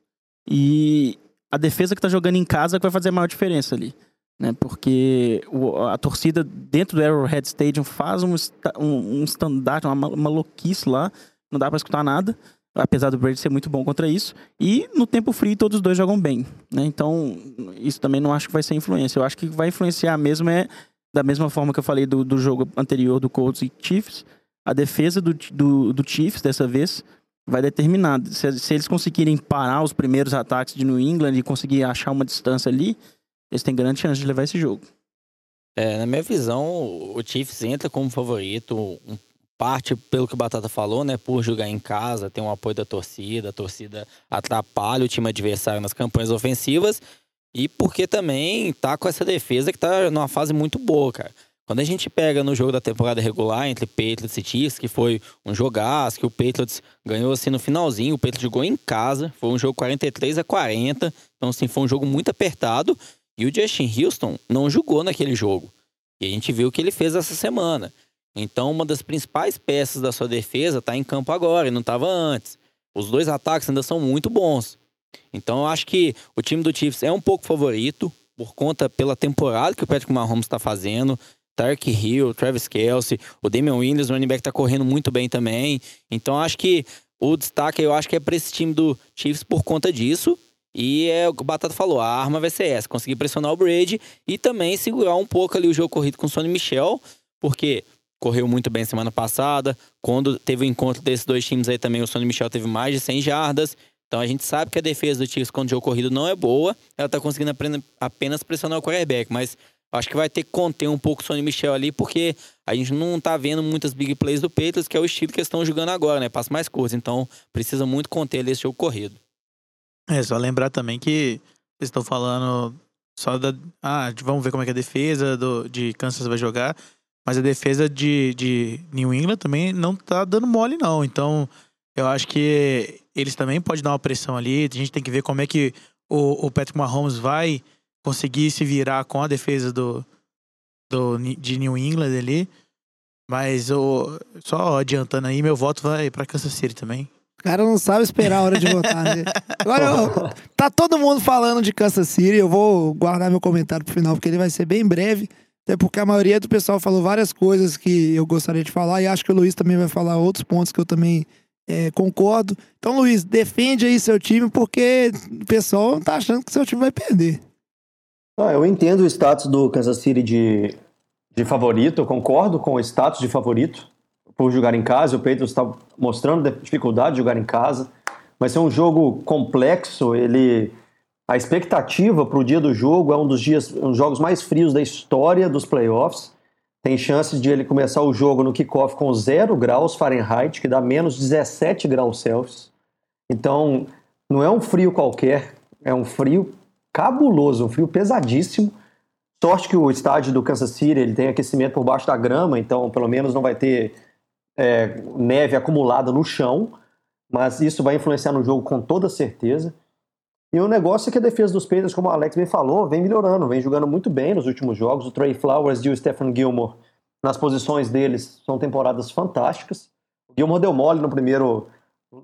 e a defesa que está jogando em casa vai fazer a maior diferença ali. Né, porque o, a torcida dentro do Arrowhead Stadium faz um, um, um estandarte, uma maluquice lá, não dá para escutar nada apesar do Brady ser muito bom contra isso. E no tempo frio todos os dois jogam bem, né? Então, isso também não acho que vai ser influência. Eu acho que vai influenciar mesmo é da mesma forma que eu falei do, do jogo anterior do Colts e Chiefs, a defesa do, do, do Chiefs dessa vez vai determinar. Se, se, eles conseguirem parar os primeiros ataques de New England e conseguir achar uma distância ali, eles têm grande chance de levar esse jogo. É, na minha visão, o Chiefs entra como favorito, um parte pelo que o Batata falou, né, por jogar em casa, tem um apoio da torcida, a torcida atrapalha o time adversário nas campanhas ofensivas e porque também tá com essa defesa que tá numa fase muito boa, cara. Quando a gente pega no jogo da temporada regular entre Patriots e Chiefs, que foi um jogaço, que o Patriots ganhou assim no finalzinho, o Patriots jogou em casa, foi um jogo 43 a 40, então assim, foi um jogo muito apertado, e o Justin Houston não jogou naquele jogo. E a gente viu o que ele fez essa semana. Então, uma das principais peças da sua defesa está em campo agora e não estava antes. Os dois ataques ainda são muito bons. Então, eu acho que o time do Chiefs é um pouco favorito por conta pela temporada que o Patrick Mahomes está fazendo. Tark Hill, Travis Kelsey, o Damian Williams, o running back está correndo muito bem também. Então, acho que o destaque eu acho que é para esse time do Chiefs por conta disso. E é o que o Batata falou, a arma vai ser essa, conseguir pressionar o Brady e também segurar um pouco ali o jogo corrido com o Sonny Michel, porque correu muito bem semana passada. Quando teve o encontro desses dois times aí também, o Sonny Michel teve mais de 100 jardas. Então a gente sabe que a defesa do Chiefs quando o jogo corrido não é boa. Ela tá conseguindo apenas pressionar o quarterback, mas acho que vai ter que conter um pouco o Sonny Michel ali, porque a gente não tá vendo muitas big plays do Patriots, que é o estilo que eles estão jogando agora, né? Passa mais curtos. Então precisa muito conter ali esse jogo corrido. É, só lembrar também que vocês estão falando só da. Ah, vamos ver como é que a defesa do, de Kansas vai jogar. Mas a defesa de, de New England também não tá dando mole, não. Então, eu acho que eles também podem dar uma pressão ali. A gente tem que ver como é que o, o Patrick Mahomes vai conseguir se virar com a defesa do, do, de New England ali. Mas o, só adiantando aí, meu voto vai para Kansas City também. O cara não sabe esperar a hora de votar, né? Agora, eu, tá todo mundo falando de Kansas City. Eu vou guardar meu comentário pro final, porque ele vai ser bem breve. Até porque a maioria do pessoal falou várias coisas que eu gostaria de falar e acho que o Luiz também vai falar outros pontos que eu também é, concordo. Então, Luiz, defende aí seu time porque o pessoal tá achando que seu time vai perder. Ah, eu entendo o status do Kansas City de, de favorito, eu concordo com o status de favorito por jogar em casa. O Patriots está mostrando dificuldade de jogar em casa, mas é um jogo complexo. Ele a expectativa para o dia do jogo é um dos dias, um dos jogos mais frios da história dos playoffs. Tem chances de ele começar o jogo no kickoff com 0 graus Fahrenheit, que dá menos 17 graus Celsius. Então, não é um frio qualquer, é um frio cabuloso, um frio pesadíssimo. Sorte que o estádio do Kansas City ele tem aquecimento por baixo da grama, então pelo menos não vai ter é, neve acumulada no chão, mas isso vai influenciar no jogo com toda certeza. E o negócio é que a defesa dos Patriots, como o Alex bem falou, vem melhorando, vem jogando muito bem nos últimos jogos. O Trey Flowers e o Stephen Gilmore, nas posições deles, são temporadas fantásticas. O Gilmore deu mole no primeiro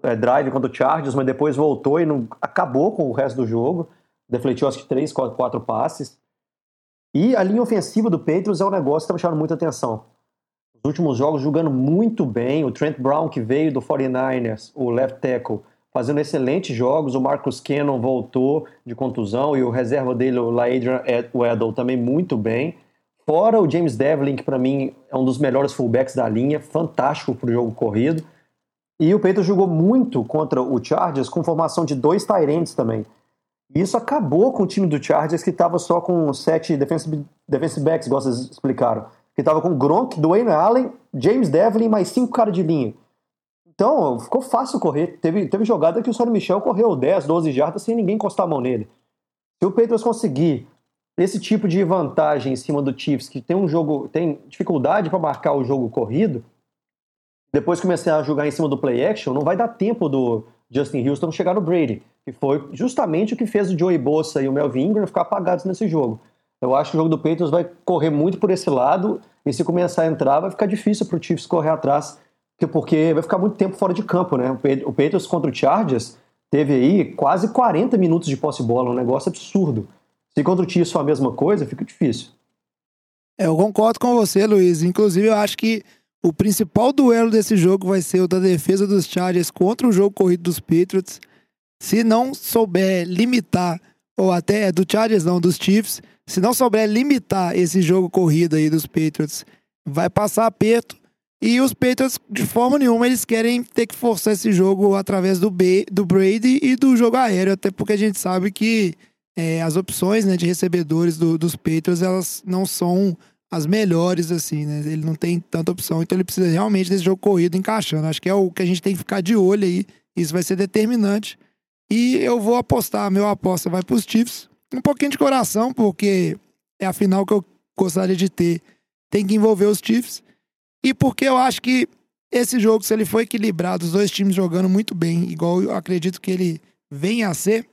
é, drive contra o Chargers, mas depois voltou e não acabou com o resto do jogo. Defletiu acho que três, quatro, quatro passes. E a linha ofensiva do Patriots é um negócio que está me chamando muita atenção. Os últimos jogos jogando muito bem. O Trent Brown, que veio do 49ers, o left tackle, fazendo excelentes jogos. O Marcus Cannon voltou de contusão e o reserva dele, o Laadrian Weddle, também muito bem. Fora o James Devlin, que para mim é um dos melhores fullbacks da linha, fantástico para o jogo corrido. E o Peito jogou muito contra o Chargers com formação de dois Tyrants também. E isso acabou com o time do Chargers, que estava só com sete defensive, defensive backs, igual vocês explicaram. Que estava com Gronk, Dwayne Allen, James Devlin mais cinco caras de linha. Então, ficou fácil correr. Teve, teve jogada que o Sonny Michel correu 10, 12 jardas sem ninguém encostar a mão nele. Se o Patriots conseguir esse tipo de vantagem em cima do Chiefs, que tem um jogo, tem dificuldade para marcar o jogo corrido, depois começar a jogar em cima do play action, não vai dar tempo do Justin Houston chegar no Brady, que foi justamente o que fez o Joey Bosa e o Melvin Ingram ficar apagados nesse jogo. Eu acho que o jogo do Patriots vai correr muito por esse lado, e se começar a entrar, vai ficar difícil para o Chiefs correr atrás, porque vai ficar muito tempo fora de campo, né? O Patriots contra o Chargers teve aí quase 40 minutos de posse bola, um negócio absurdo. Se contra o Chiefs for a mesma coisa, fica difícil. É, eu concordo com você, Luiz. Inclusive, eu acho que o principal duelo desse jogo vai ser o da defesa dos Chargers contra o jogo corrido dos Patriots. Se não souber limitar, ou até do Chargers não, dos Chiefs, se não souber limitar esse jogo corrido aí dos Patriots, vai passar aperto. E os Patriots, de forma nenhuma, eles querem ter que forçar esse jogo através do, B, do Brady e do jogo aéreo, até porque a gente sabe que é, as opções né, de recebedores do, dos Patriots, elas não são as melhores, assim, né? Ele não tem tanta opção, então ele precisa realmente desse jogo corrido encaixando. Acho que é o que a gente tem que ficar de olho aí. Isso vai ser determinante. E eu vou apostar, meu aposta vai para os Chiefs. Um pouquinho de coração, porque é a final que eu gostaria de ter. Tem que envolver os Chiefs. E porque eu acho que esse jogo, se ele for equilibrado, os dois times jogando muito bem, igual eu acredito que ele venha a ser,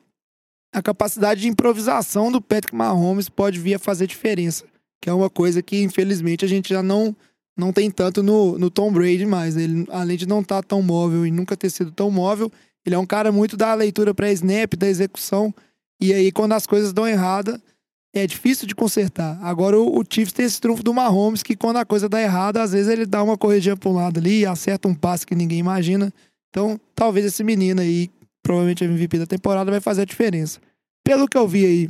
a capacidade de improvisação do Patrick Mahomes pode vir a fazer diferença que é uma coisa que infelizmente a gente já não não tem tanto no, no Tom Brady mais. Ele, além de não estar tá tão móvel e nunca ter sido tão móvel, ele é um cara muito da leitura para snap, da execução. E aí, quando as coisas dão errada, é difícil de consertar. Agora, o, o Chiefs tem esse trunfo do Mahomes, que quando a coisa dá errada, às vezes ele dá uma corridinha para um lado ali, acerta um passe que ninguém imagina. Então, talvez esse menino aí, provavelmente a MVP da temporada, vai fazer a diferença. Pelo que eu vi aí.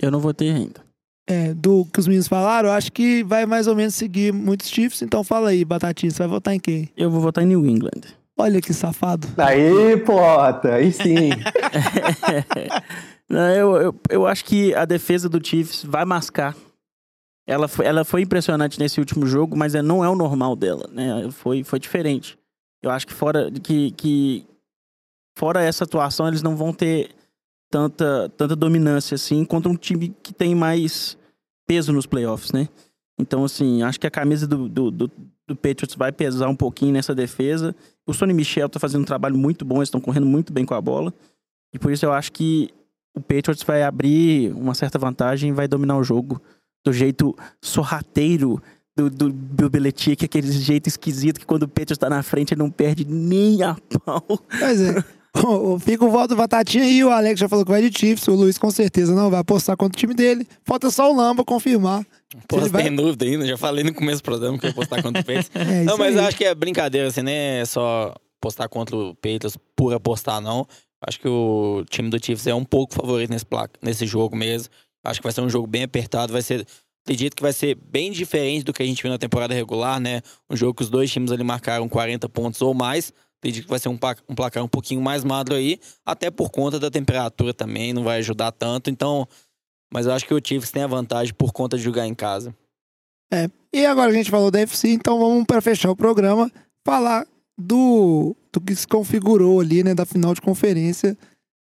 Eu não votei ainda é, do que os meninos falaram, eu acho que vai mais ou menos seguir muitos Chiefs. Então fala aí, Batatinha, você vai votar em quem? Eu vou votar em New England. Olha que safado. Aí, Pota, aí sim. Não, eu, eu, eu acho que a defesa do Chiefs vai mascar. Ela foi, ela foi impressionante nesse último jogo, mas é, não é o normal dela, né? Foi, foi diferente. Eu acho que fora que, que fora essa atuação eles não vão ter tanta, tanta dominância assim contra um time que tem mais peso nos playoffs, né? Então, assim, acho que a camisa do, do, do, do Patriots vai pesar um pouquinho nessa defesa. O Sonny Michel tá fazendo um trabalho muito bom, eles estão correndo muito bem com a bola. E por isso eu acho que o Patriots vai abrir uma certa vantagem e vai dominar o jogo do jeito sorrateiro do, do, do Belichick, aquele jeito esquisito que quando o Patriots tá na frente ele não perde nem a pau. Pois é. Fica o voto do Batatinha e o Alex já falou que vai de Chiefs. O Luiz com certeza não vai apostar contra o time dele. Falta só o Lamba confirmar. Pô, vai... tem dúvida ainda. Já falei no começo do programa que ia apostar contra o Patriots. é, não, mas aí. acho que é brincadeira, assim, né? É só apostar contra o Patriots por apostar, não. Acho que o time do Chiefs é um pouco favorito nesse, placa, nesse jogo mesmo. Acho que vai ser um jogo bem apertado. Vai ser acredito que vai ser bem diferente do que a gente viu na temporada regular, né? Um jogo que os dois times ali marcaram 40 pontos ou mais. Acredito que vai ser um, um placar um pouquinho mais magro aí, até por conta da temperatura também, não vai ajudar tanto. Então, mas eu acho que o Chiefs tem a vantagem por conta de jogar em casa. É. E agora a gente falou da FC, então vamos para fechar o programa falar do, do que se configurou ali, né, da final de conferência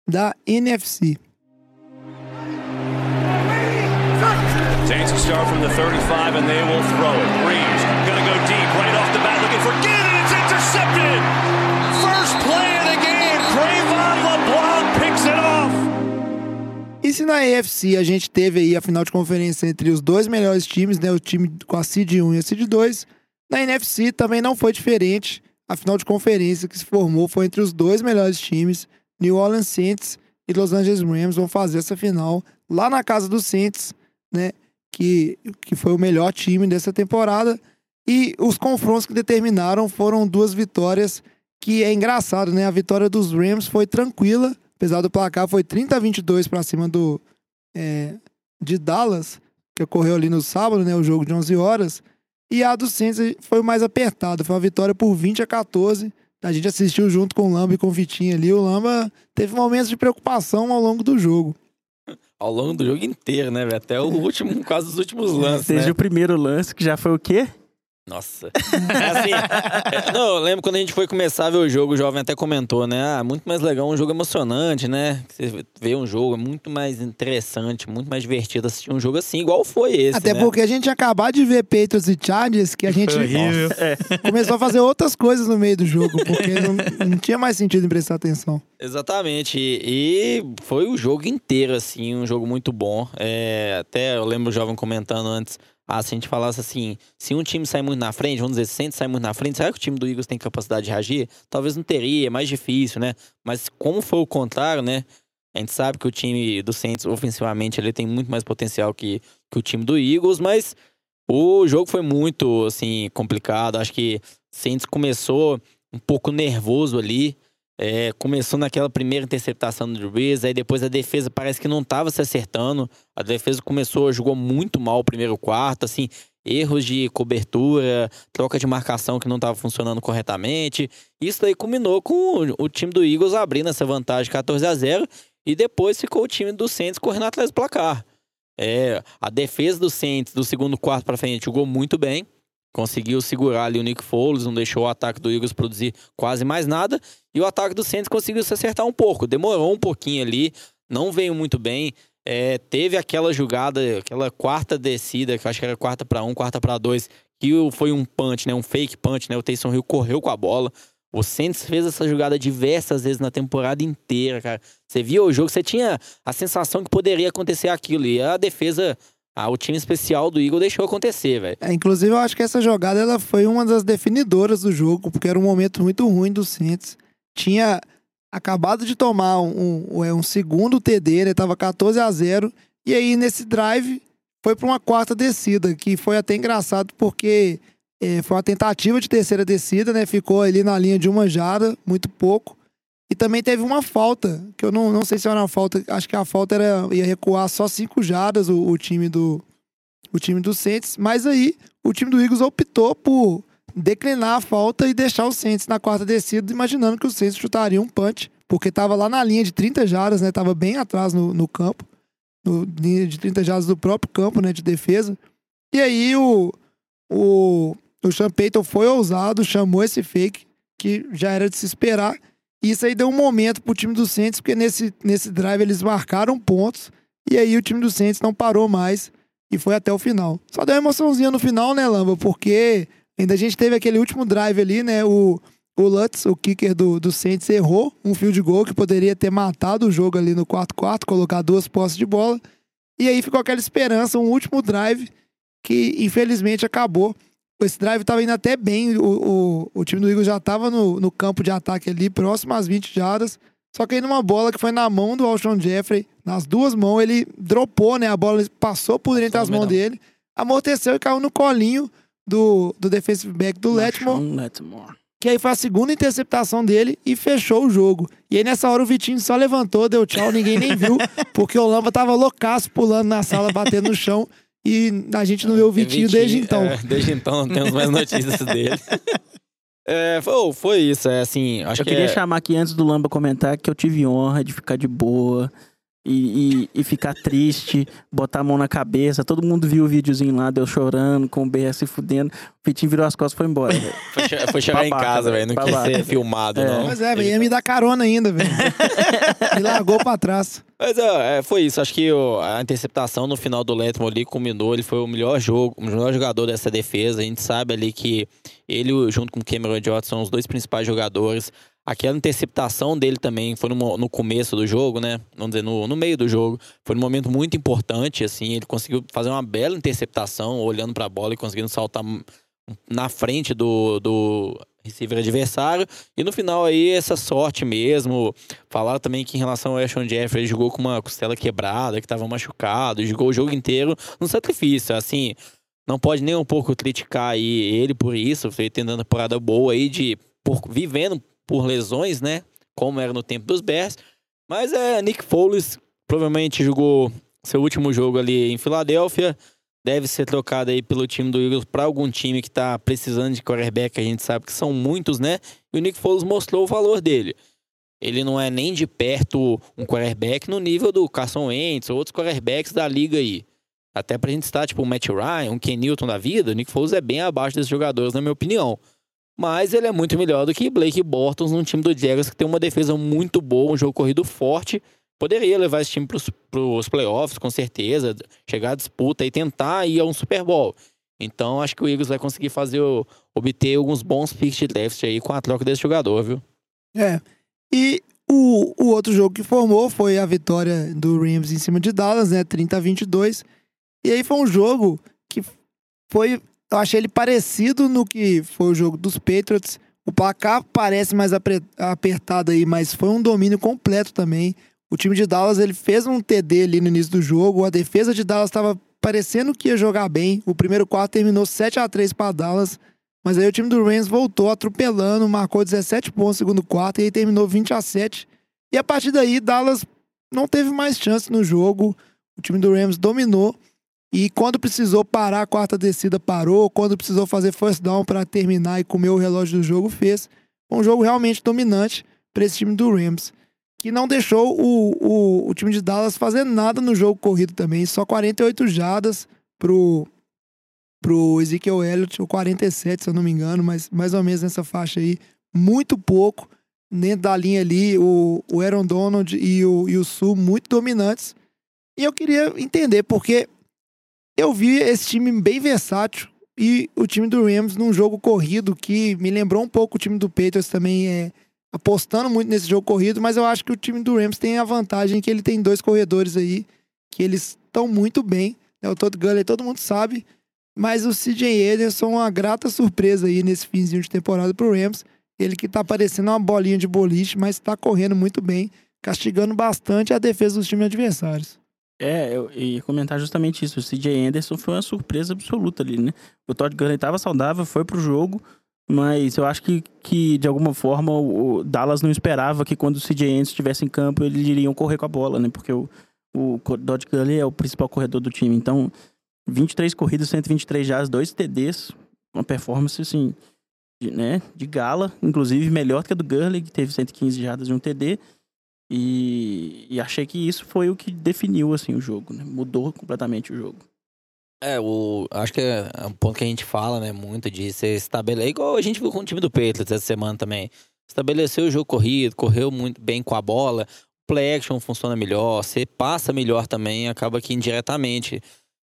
da NFC. Saints start from the 35 and they will throw it. Breeze E se na AFC a gente teve aí a final de conferência entre os dois melhores times, né? O time com a Seed 1 e a Seed 2. Na NFC também não foi diferente. A final de conferência que se formou foi entre os dois melhores times. New Orleans Saints e Los Angeles Rams vão fazer essa final lá na casa dos Saints, né? Que, que foi o melhor time dessa temporada. E os confrontos que determinaram foram duas vitórias que é engraçado, né? A vitória dos Rams foi tranquila, apesar do placar foi 30 a 22 para cima do é, de Dallas, que ocorreu ali no sábado, né, o jogo de 11 horas. E a do Saints foi mais apertada, foi uma vitória por 20 a 14, a gente assistiu junto com o Lamba e com o Vitinho ali. O Lamba teve momentos de preocupação ao longo do jogo. Ao longo do jogo inteiro, né, velho? Até o último, quase os últimos lances, Desde né? o primeiro lance, que já foi o quê? Nossa. É assim, é, não, eu lembro quando a gente foi começar a ver o jogo, o jovem até comentou, né? Ah, muito mais legal, um jogo emocionante, né? Você vê um jogo, é muito mais interessante, muito mais divertido assistir um jogo assim, igual foi esse. Até né? porque a gente acabou de ver Patriots e Chargers, que a gente horrível. começou a fazer outras coisas no meio do jogo, porque não, não tinha mais sentido em prestar atenção. Exatamente. E, e foi o jogo inteiro, assim, um jogo muito bom. É, até eu lembro o jovem comentando antes. Ah, se a gente falasse assim, se um time sai muito na frente, vamos dizer, se o Saints sai muito na frente, será que o time do Eagles tem capacidade de reagir? Talvez não teria, é mais difícil, né? Mas como foi o contrário, né? A gente sabe que o time do Saints, ofensivamente, ele tem muito mais potencial que, que o time do Eagles, mas o jogo foi muito, assim, complicado. Acho que Saints começou um pouco nervoso ali. É, começou naquela primeira interceptação do Drew Brees, aí depois a defesa parece que não estava se acertando. A defesa começou, jogou muito mal o primeiro quarto, assim, erros de cobertura, troca de marcação que não estava funcionando corretamente. Isso daí culminou com o, o time do Eagles abrindo essa vantagem 14 a 0 e depois ficou o time do Saints correndo atrás do placar. É, a defesa do Saints do segundo quarto para frente jogou muito bem. Conseguiu segurar ali o Nick Foles, não deixou o ataque do Eagles produzir quase mais nada. E o ataque do Saints conseguiu se acertar um pouco. Demorou um pouquinho ali, não veio muito bem. É, teve aquela jogada, aquela quarta descida, que eu acho que era quarta para um, quarta para dois, que foi um punch, né? Um fake punch, né? O Taysom Hill correu com a bola. O Saints fez essa jogada diversas vezes na temporada inteira, cara. Você via o jogo, você tinha a sensação que poderia acontecer aquilo. E a defesa, ah, o time especial do Eagle deixou acontecer, velho. É, inclusive, eu acho que essa jogada ela foi uma das definidoras do jogo, porque era um momento muito ruim do Saints. Tinha acabado de tomar um, um, é, um segundo TD, né? Tava 14 a 0 E aí, nesse drive, foi para uma quarta descida, que foi até engraçado, porque é, foi uma tentativa de terceira descida, né? Ficou ali na linha de uma jarda, muito pouco. E também teve uma falta, que eu não, não sei se era uma falta, acho que a falta era ia recuar só cinco jardas o, o time do o time do Saints, mas aí o time do Eagles optou por declinar a falta e deixar o Saints na quarta descida, imaginando que o Saints chutaria um punch, porque tava lá na linha de 30 jardas, né? Tava bem atrás no, no campo, no, linha de 30 jardas do próprio campo, né? De defesa. E aí o, o, o Sean Payton foi ousado, chamou esse fake, que já era de se esperar. E isso aí deu um momento pro time do Saints, porque nesse, nesse drive eles marcaram pontos, e aí o time do Saints não parou mais e foi até o final. Só deu uma emoçãozinha no final, né, Lamba? Porque ainda a gente teve aquele último drive ali, né? O, o Lutz, o kicker do, do Saints, errou um field goal que poderia ter matado o jogo ali no quarto quarto, colocar duas posses de bola. E aí ficou aquela esperança, um último drive que infelizmente acabou. Esse drive estava indo até bem, o, o, o time do Eagles já estava no, no campo de ataque ali, próximo às 20 jardas. Só que aí numa bola que foi na mão do Alshon Jeffrey, nas duas mãos, ele dropou, né? A bola passou por entre Passou as no mãos dele, amorteceu e caiu no colinho do, do defensive back do Letmore, Letmore. que aí foi a segunda interceptação dele e fechou o jogo. E aí nessa hora o Vitinho só levantou, deu tchau, ninguém nem viu, porque o Lamba tava loucaço pulando na sala, batendo no chão. E a gente não vê o Vitinho, desde então. é, desde então não temos mais notícias dele. É, foi, foi isso, é assim, acho Eu que queria é- chamar aqui antes do Lamba comentar que eu tive honra de ficar de boa e, e, e ficar triste, botar a mão na cabeça. Todo mundo viu o videozinho lá, deu chorando, com o BR se fudendo. O Vitinho virou as costas e foi embora. foi, foi chegar em Babaca, casa, velho, não quis babaca. ser filmado, É. não. Mas é, velho, ia me dar carona ainda, velho. me largou pra trás. Mas é, foi isso. Acho que a interceptação no final do Letmore ali culminou. Ele foi o melhor jogo, o melhor jogador dessa defesa. A gente sabe ali que ele, junto com o Cameron Jordan, são os dois principais jogadores. Aquela interceptação dele também foi no, no começo do jogo, né? Vamos dizer, no, no meio do jogo. Foi um momento muito importante, assim. Ele conseguiu fazer uma bela interceptação, olhando pra bola e conseguindo saltar na frente do, do receiver adversário. E no final aí, essa sorte mesmo. Falaram também que em relação ao Ashton Jeffrey, ele jogou com uma costela quebrada, que tava machucado, jogou o jogo inteiro no sacrifício. Assim, não pode nem um pouco criticar aí ele por isso, foi tendo uma temporada boa aí de por, vivendo por lesões, né? Como era no tempo dos Bears. Mas é, Nick Foles provavelmente jogou seu último jogo ali em Filadélfia. deve ser trocado aí pelo time do Eagles para algum time que tá precisando de quarterback, a gente sabe que são muitos, né? E o Nick Foles mostrou o valor dele. Ele não é nem de perto um quarterback no nível do Carson Wentz ou outros quarterbacks da liga aí. Até pra gente estar, tipo, o Matt Ryan, um Ken Newton da vida, o Nick Foles é bem abaixo desses jogadores, na minha opinião. Mas ele é muito melhor do que Blake Bortles num time do Jaguars que tem uma defesa muito boa, um jogo corrido forte. Poderia levar esse time pros, pros playoffs, com certeza. Chegar à disputa e tentar ir a um Super Bowl. Então, acho que o Eagles vai conseguir fazer, obter alguns bons picks de draft aí com a troca desse jogador, viu? É. E o, o outro jogo que formou foi a vitória do Rams em cima de Dallas, né? 30 a 22. E aí foi um jogo que foi. Eu achei ele parecido no que foi o jogo dos Patriots. O placar parece mais apertado aí, mas foi um domínio completo também. O time de Dallas ele fez um TD ali no início do jogo. A defesa de Dallas estava parecendo que ia jogar bem. O primeiro quarto terminou 7 a 3 para Dallas. Mas aí o time do Rams voltou atropelando, marcou 17 pontos no segundo quarto e aí terminou 20 a 7. E a partir daí, Dallas não teve mais chance no jogo. O time do Rams dominou. E quando precisou parar a quarta descida, parou. Quando precisou fazer first down para terminar e comer o relógio do jogo, fez. Um jogo realmente dominante para esse time do Rams. Que não deixou o, o, o time de Dallas fazer nada no jogo corrido também. Só 48 jardas pro, pro Ezekiel Elliott, ou 47, se eu não me engano, mas mais ou menos nessa faixa aí. Muito pouco. Dentro da linha ali, o, o Aaron Donald e o, e o Sul muito dominantes. E eu queria entender, porque eu vi esse time bem versátil e o time do Rams num jogo corrido que me lembrou um pouco o time do Patriots também é apostando muito nesse jogo corrido, mas eu acho que o time do Rams tem a vantagem que ele tem dois corredores aí que eles estão muito bem. Né? O Todd Gurley todo mundo sabe, mas o CJ Anderson é uma grata surpresa aí nesse finzinho de temporada pro Rams. Ele que tá parecendo uma bolinha de boliche, mas tá correndo muito bem, castigando bastante a defesa dos times adversários. É, eu ia comentar justamente isso. O CJ Anderson foi uma surpresa absoluta ali, né? O Todd Gurley estava saudável, foi pro jogo, mas eu acho que, que de alguma forma o Dallas não esperava que quando o CJ Anderson estivesse em campo eles iriam correr com a bola, né? Porque o, o Todd Gurley é o principal corredor do time. Então, 23 corridas, 123 jardas, dois TDs, uma performance assim, de, né, de gala, inclusive melhor que a do Gurley, que teve 115 jardas e um TD. E, e, achei que isso foi o que definiu assim o jogo, né? mudou completamente o jogo. É, o, acho que é um ponto que a gente fala, né, muito de ser estabelecer, igual a gente viu com o time do Patriots essa semana também. Estabeleceu o jogo corrido, correu muito bem com a bola, o play action funciona melhor, você passa melhor também, acaba que indiretamente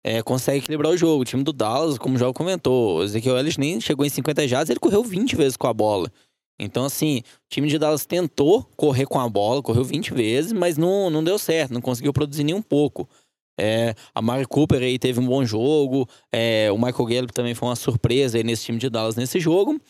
é, consegue equilibrar o jogo. O time do Dallas, como o João comentou, o Ezequiel Ellis nem chegou em 50 jardas, ele correu 20 vezes com a bola. Então, assim, o time de Dallas tentou correr com a bola, correu 20 vezes, mas não, não deu certo, não conseguiu produzir nem um pouco. É, a Mari Cooper aí teve um bom jogo, é, o Michael Gallup também foi uma surpresa aí nesse time de Dallas nesse jogo.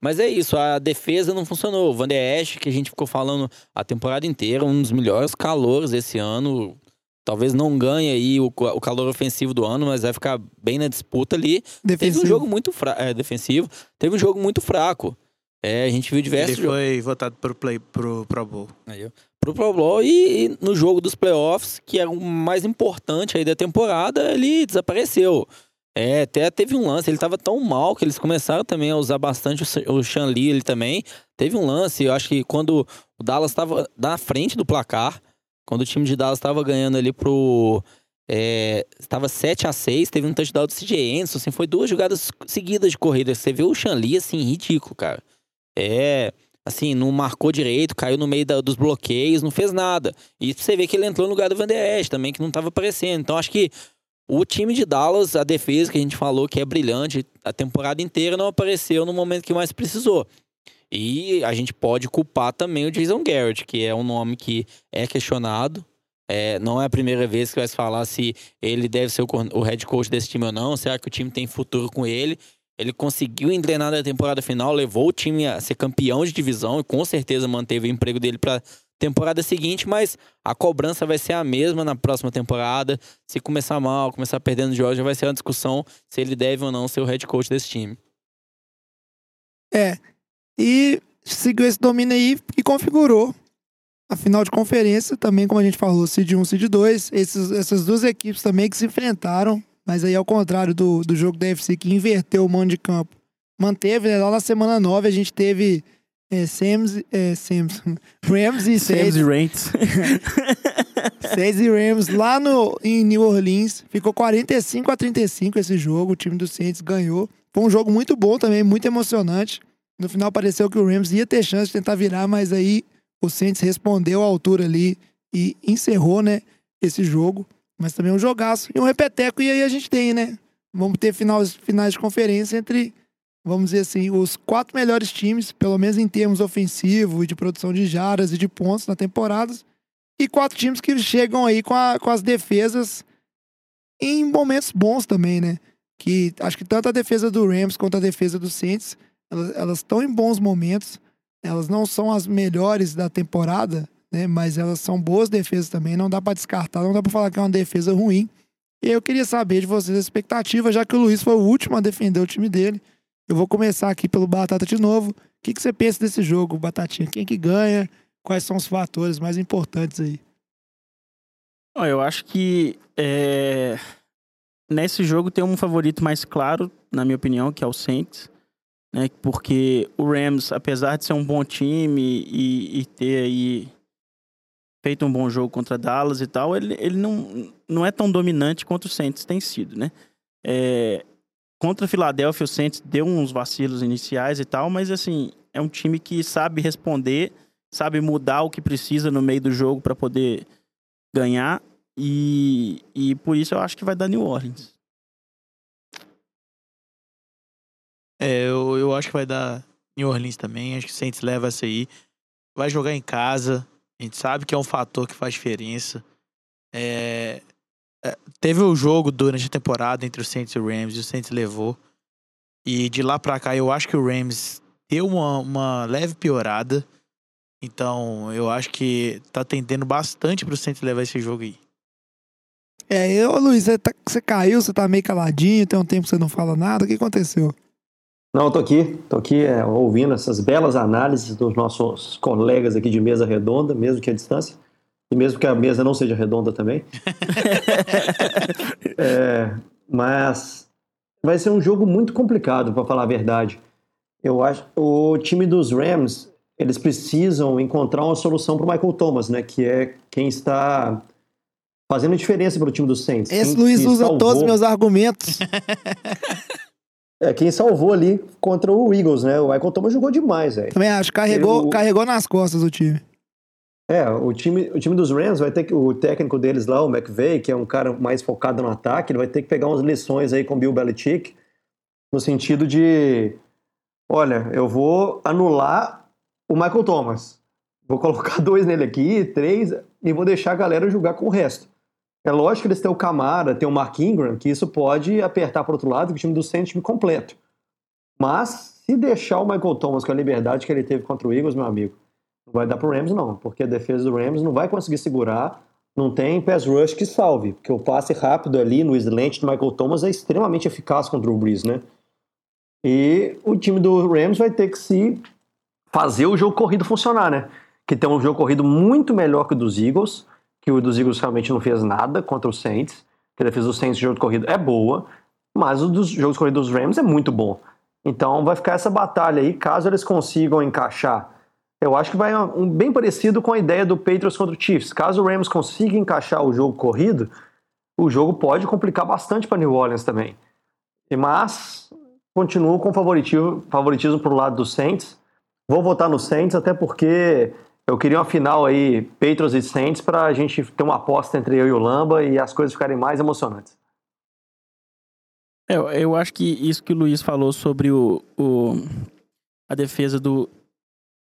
Mas é isso, a defesa não funcionou. O Van Der Esch, que a gente ficou falando a temporada inteira, um dos melhores calores esse ano. Talvez não ganhe aí o, o calor ofensivo do ano, mas vai ficar bem na disputa ali. Defensivo. Teve um jogo muito fraco, é, defensivo. Teve um jogo muito fraco. É, a gente viu diversos Ele foi jogos. votado pro, play, pro Pro Bowl. Aí, pro Pro Bowl e, e, no jogo dos playoffs, que é o mais importante aí da temporada, ele desapareceu. É, até teve um lance, ele tava tão mal que eles começaram também a usar bastante o, o Lee, ele também. Teve um lance, eu acho que quando o Dallas estava na frente do placar, quando o time de Dallas estava ganhando ali pro... É, estava 7 a 6 teve um touchdown do CJ Anderson, assim, foi duas jogadas seguidas de corrida. Você viu o Sean Lee, assim, ridículo, cara. É, assim, não marcou direito, caiu no meio da, dos bloqueios, não fez nada. E você vê que ele entrou no lugar do Van Der Esch também, que não estava aparecendo. Então acho que o time de Dallas, a defesa que a gente falou que é brilhante, a temporada inteira não apareceu no momento que mais precisou. E a gente pode culpar também o Jason Garrett, que é um nome que é questionado. É, não é a primeira vez que vai se falar se ele deve ser o, o head coach desse time ou não. Será que o time tem futuro com ele? Ele conseguiu engrenar na temporada final, levou o time a ser campeão de divisão e com certeza manteve o emprego dele para temporada seguinte, mas a cobrança vai ser a mesma na próxima temporada. Se começar mal, começar perdendo jogos, já vai ser uma discussão se ele deve ou não ser o head coach desse time. É. E seguiu esse domínio aí e configurou a final de conferência, também como a gente falou, Cid 1, Cid 2, esses, essas duas equipes também que se enfrentaram Mas aí, ao contrário do, do jogo da FC, que inverteu o mando de campo, manteve, né? Lá na semana 9 a gente teve é, Sams, é, Sams, Rams e Saints. e. Saints e Rams lá no, em New Orleans. Ficou 45 a 35 esse jogo. O time do Saints ganhou. Foi um jogo muito bom também, muito emocionante. No final pareceu que o Rams ia ter chance de tentar virar, mas aí o Saints respondeu à altura ali e encerrou, né, esse jogo. Mas também um jogaço e um repeteco. E aí a gente tem, né? Vamos ter finais, finais de conferência entre, vamos dizer assim, os quatro melhores times, pelo menos em termos ofensivo e de produção de jardas e de pontos na temporada. E quatro times que chegam aí com, a- com as defesas em momentos bons também, né? Que acho que tanto a defesa do Rams quanto a defesa do Saints, elas estão em bons momentos. Elas não são as melhores da temporada, né? Mas elas são boas defesas também. Não dá pra descartar, não dá pra falar que é uma defesa ruim. E eu queria saber de vocês a expectativa, já que o Luiz foi o último a defender o time dele. Eu vou começar aqui pelo Batata de novo. O que, que você pensa desse jogo, Batatinha? Quem que ganha? Quais são os fatores mais importantes aí? Eu acho que é, nesse jogo tem um favorito mais claro, na minha opinião, que é o Saints. Né? Porque o Rams, apesar de ser um bom time e, e ter aí feito um bom jogo contra Dallas e tal, ele, ele não, não é tão dominante quanto o Saints tem sido, né? É, contra a Filadélfia, o Saints deu uns vacilos iniciais e tal, mas assim, é um time que sabe responder, sabe mudar o que precisa no meio do jogo para poder ganhar e, e por isso eu acho que vai dar New Orleans. É, eu, eu acho que vai dar New Orleans também. Acho que o Saints leva essa aí. Vai jogar em casa. A gente sabe que é um fator que faz diferença. É, é, teve o jogo durante a temporada entre o Saints e o Rams e o Saints levou. E de lá pra cá eu acho que o Rams deu uma, uma leve piorada. Então eu acho que tá tendendo bastante pro Saints levar esse jogo aí. É, eu, Luiz, você, tá- você caiu, você tá meio caladinho, tem um tempo que você não fala nada. O que aconteceu? Não, eu tô aqui, tô aqui é, ouvindo essas belas análises dos nossos colegas aqui de mesa redonda, mesmo que a distância, e mesmo que a mesa não seja redonda também. É, mas vai ser um jogo muito complicado, para falar a verdade. Eu acho o time dos Rams, eles precisam encontrar uma solução para o Michael Thomas, né, que é quem está fazendo diferença para o time dos Saints. Esse Quem- Luiz usa salvou- todos os meus argumentos. É quem salvou ali contra o Eagles, né? O Michael Thomas jogou demais, velho. Também acho, carregou, carregou nas costas o time. É, o time, o time dos Rams vai ter que. O técnico deles lá, o McVay, que é um cara mais focado no ataque, ele vai ter que pegar umas lições aí com o Bill Belichick, no sentido de: olha, eu vou anular o Michael Thomas. Vou colocar dois nele aqui, três, e vou deixar a galera jogar com o resto. É lógico que eles têm o Camara, tem o Mark Ingram, que isso pode apertar para outro lado, que o time do Saints é um time completo. Mas, se deixar o Michael Thomas com a liberdade que ele teve contra o Eagles, meu amigo, não vai dar pro Rams, não, porque a defesa do Rams não vai conseguir segurar. Não tem pass rush que salve, porque o passe rápido ali no slant do Michael Thomas é extremamente eficaz contra o Breeze, né? E o time do Rams vai ter que se fazer o jogo corrido funcionar, né? Que tem um jogo corrido muito melhor que o dos Eagles, que o dos Eagles realmente não fez nada contra os Saints, que a defesa dos Saints de jogo de corrido é boa, mas o dos jogos corridos dos Rams é muito bom. Então vai ficar essa batalha aí, caso eles consigam encaixar. Eu acho que vai um, bem parecido com a ideia do Patriots contra o Chiefs. Caso o Rams consiga encaixar o jogo corrido, o jogo pode complicar bastante para New Orleans também. Mas continuo com favoritismo, favoritismo pro lado dos Saints. Vou votar no Saints até porque eu queria uma final aí Patriots e Saints para a gente ter uma aposta entre eu e o Lamba e as coisas ficarem mais emocionantes. É, Eu, eu acho que isso que o Luiz falou sobre o, o- a defesa do,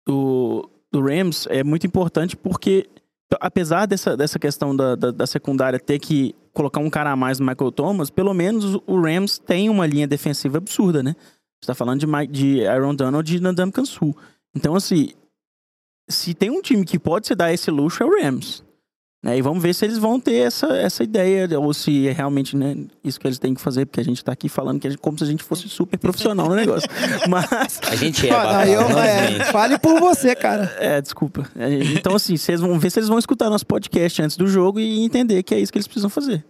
do, do Rams é muito importante porque, apesar dessa, dessa questão da, da, da secundária ter que colocar um cara a mais no Michael Thomas, pelo menos o Rams tem uma linha defensiva absurda, né? Você tá falando de, Mike- de Aaron Donald e Nadam Kansu. Então, assim, se tem um time que pode se dar esse luxo, é o Rams. Né? E vamos ver se eles vão ter essa, essa ideia, ou se é realmente né, isso que eles têm que fazer, porque a gente tá aqui falando que a gente- como se a gente fosse super profissional no negócio. Mas. A gente é, Ah, eu- não é, fale por você, cara. É, desculpa. É, Então, assim, vocês vão ver se eles vão escutar nosso podcast antes do jogo e entender que é isso que eles precisam fazer.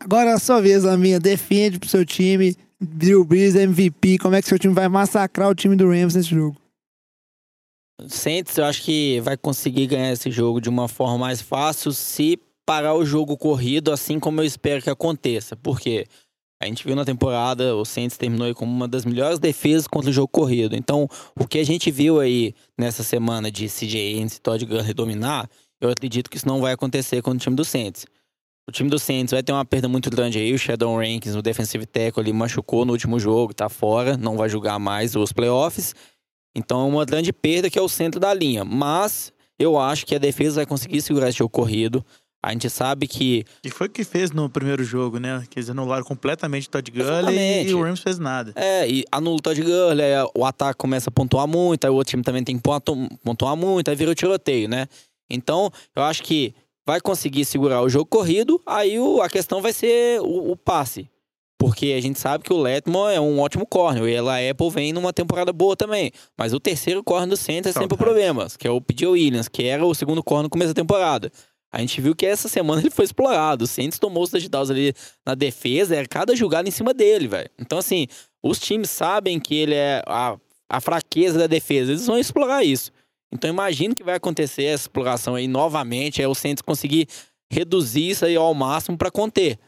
Agora é a sua vez, Laminha. Defende pro seu time. Drew Brees, MVP. Como é que seu time vai massacrar o time do Rams nesse jogo? Saints, eu acho que vai conseguir ganhar esse jogo de uma forma mais fácil se parar o jogo corrido, assim como eu espero que aconteça. Por quê? A gente viu na temporada, o Saints terminou como uma das melhores defesas contra o jogo corrido. Então, o que a gente viu aí nessa semana de CJ Ennis e Todd Gurley dominar, eu acredito que isso não vai acontecer com o time do Saints. O time do Saints vai ter uma perda muito grande aí. O Shadow Rankins, o defensive tackle, ali machucou no último jogo, tá fora, não vai jogar mais os playoffs. Então é uma grande perda que é o centro da linha. Mas eu acho que a defesa vai conseguir segurar esse jogo corrido. A gente sabe que. E foi o que fez no primeiro jogo, né? Que eles anularam completamente o Todd Gurley e o Rams fez nada. É, e anula o Todd Gurley, o ataque começa a pontuar muito, aí o outro time também tem que pontu- pontuar muito, aí vira o tiroteio, né? Então, eu acho que vai conseguir segurar o jogo corrido, aí o- a questão vai ser o, o passe. Porque a gente sabe que o Letmore é um ótimo corner, e ela Apple vem numa temporada boa também. Mas o terceiro corner do Saints é sempre o problema, que é o P.J. Williams, que era o segundo corner no começo da temporada. A gente viu que essa semana ele foi explorado. O Saints tomou os touchdowns ali na defesa, era cada jogada em cima dele, velho. Então, assim, os times sabem que ele é a, a fraqueza da defesa, eles vão explorar isso. Então, imagino que vai acontecer essa exploração aí novamente, é o Saints conseguir reduzir isso aí ao máximo para conter.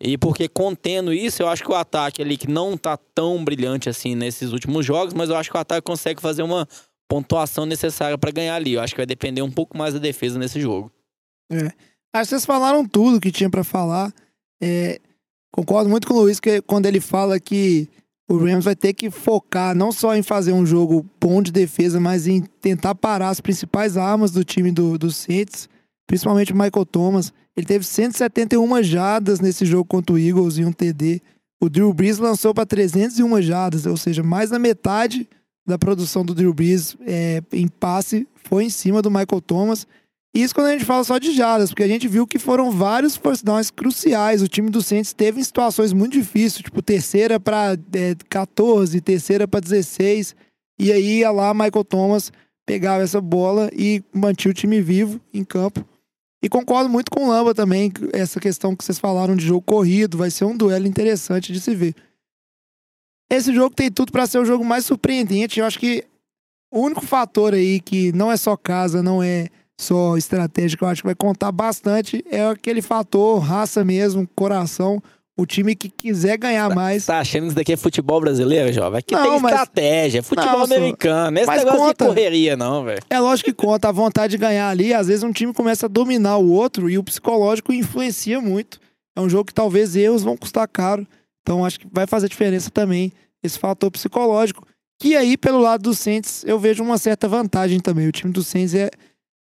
E porque contendo isso, eu acho que o ataque ali, que não tá tão brilhante assim nesses últimos jogos, mas eu acho que o ataque consegue fazer uma pontuação necessária para ganhar ali. Eu acho que vai depender um pouco mais da defesa nesse jogo. Acho que vocês falaram tudo que tinha pra falar. É, concordo muito com o Luiz que quando ele fala que o Rams vai ter que focar não só em fazer um jogo bom de defesa, mas em tentar parar as principais armas do time do, do Saints, principalmente o Michael Thomas. Ele teve 171 jardas nesse jogo contra o Eagles e um TD. O Drew Brees lançou para 301 jardas, ou seja, mais da metade da produção do Drew Brees é, em passe foi em cima do Michael Thomas. Isso quando a gente fala só de jardas, porque a gente viu que foram vários first downs cruciais. O time do Saints teve em situações muito difíceis, tipo terceira para 14, terceira para 16. E aí ia lá Michael Thomas pegava essa bola e mantinha o time vivo em campo. E concordo muito com o Lamba também, essa questão que vocês falaram de jogo corrido, vai ser um duelo interessante de se ver. Esse jogo tem tudo para ser o jogo mais surpreendente. Eu acho que o único fator aí que não é só casa, não é só estratégia, que eu acho que vai contar bastante, é aquele fator raça mesmo, coração. O time que quiser ganhar mais. Tá achando que isso daqui é futebol brasileiro, jovem? Aqui Não, tem mas- estratégia, é futebol Não, americano. Esse mas negócio conta. de correria, não, velho. É lógico que conta a vontade de ganhar ali. Às vezes um time começa a dominar o outro e o psicológico influencia muito. É um jogo que talvez erros vão custar caro. Então acho que vai fazer diferença também esse fator psicológico. Que aí, pelo lado do Saints, eu vejo uma certa vantagem também. O time do Saints é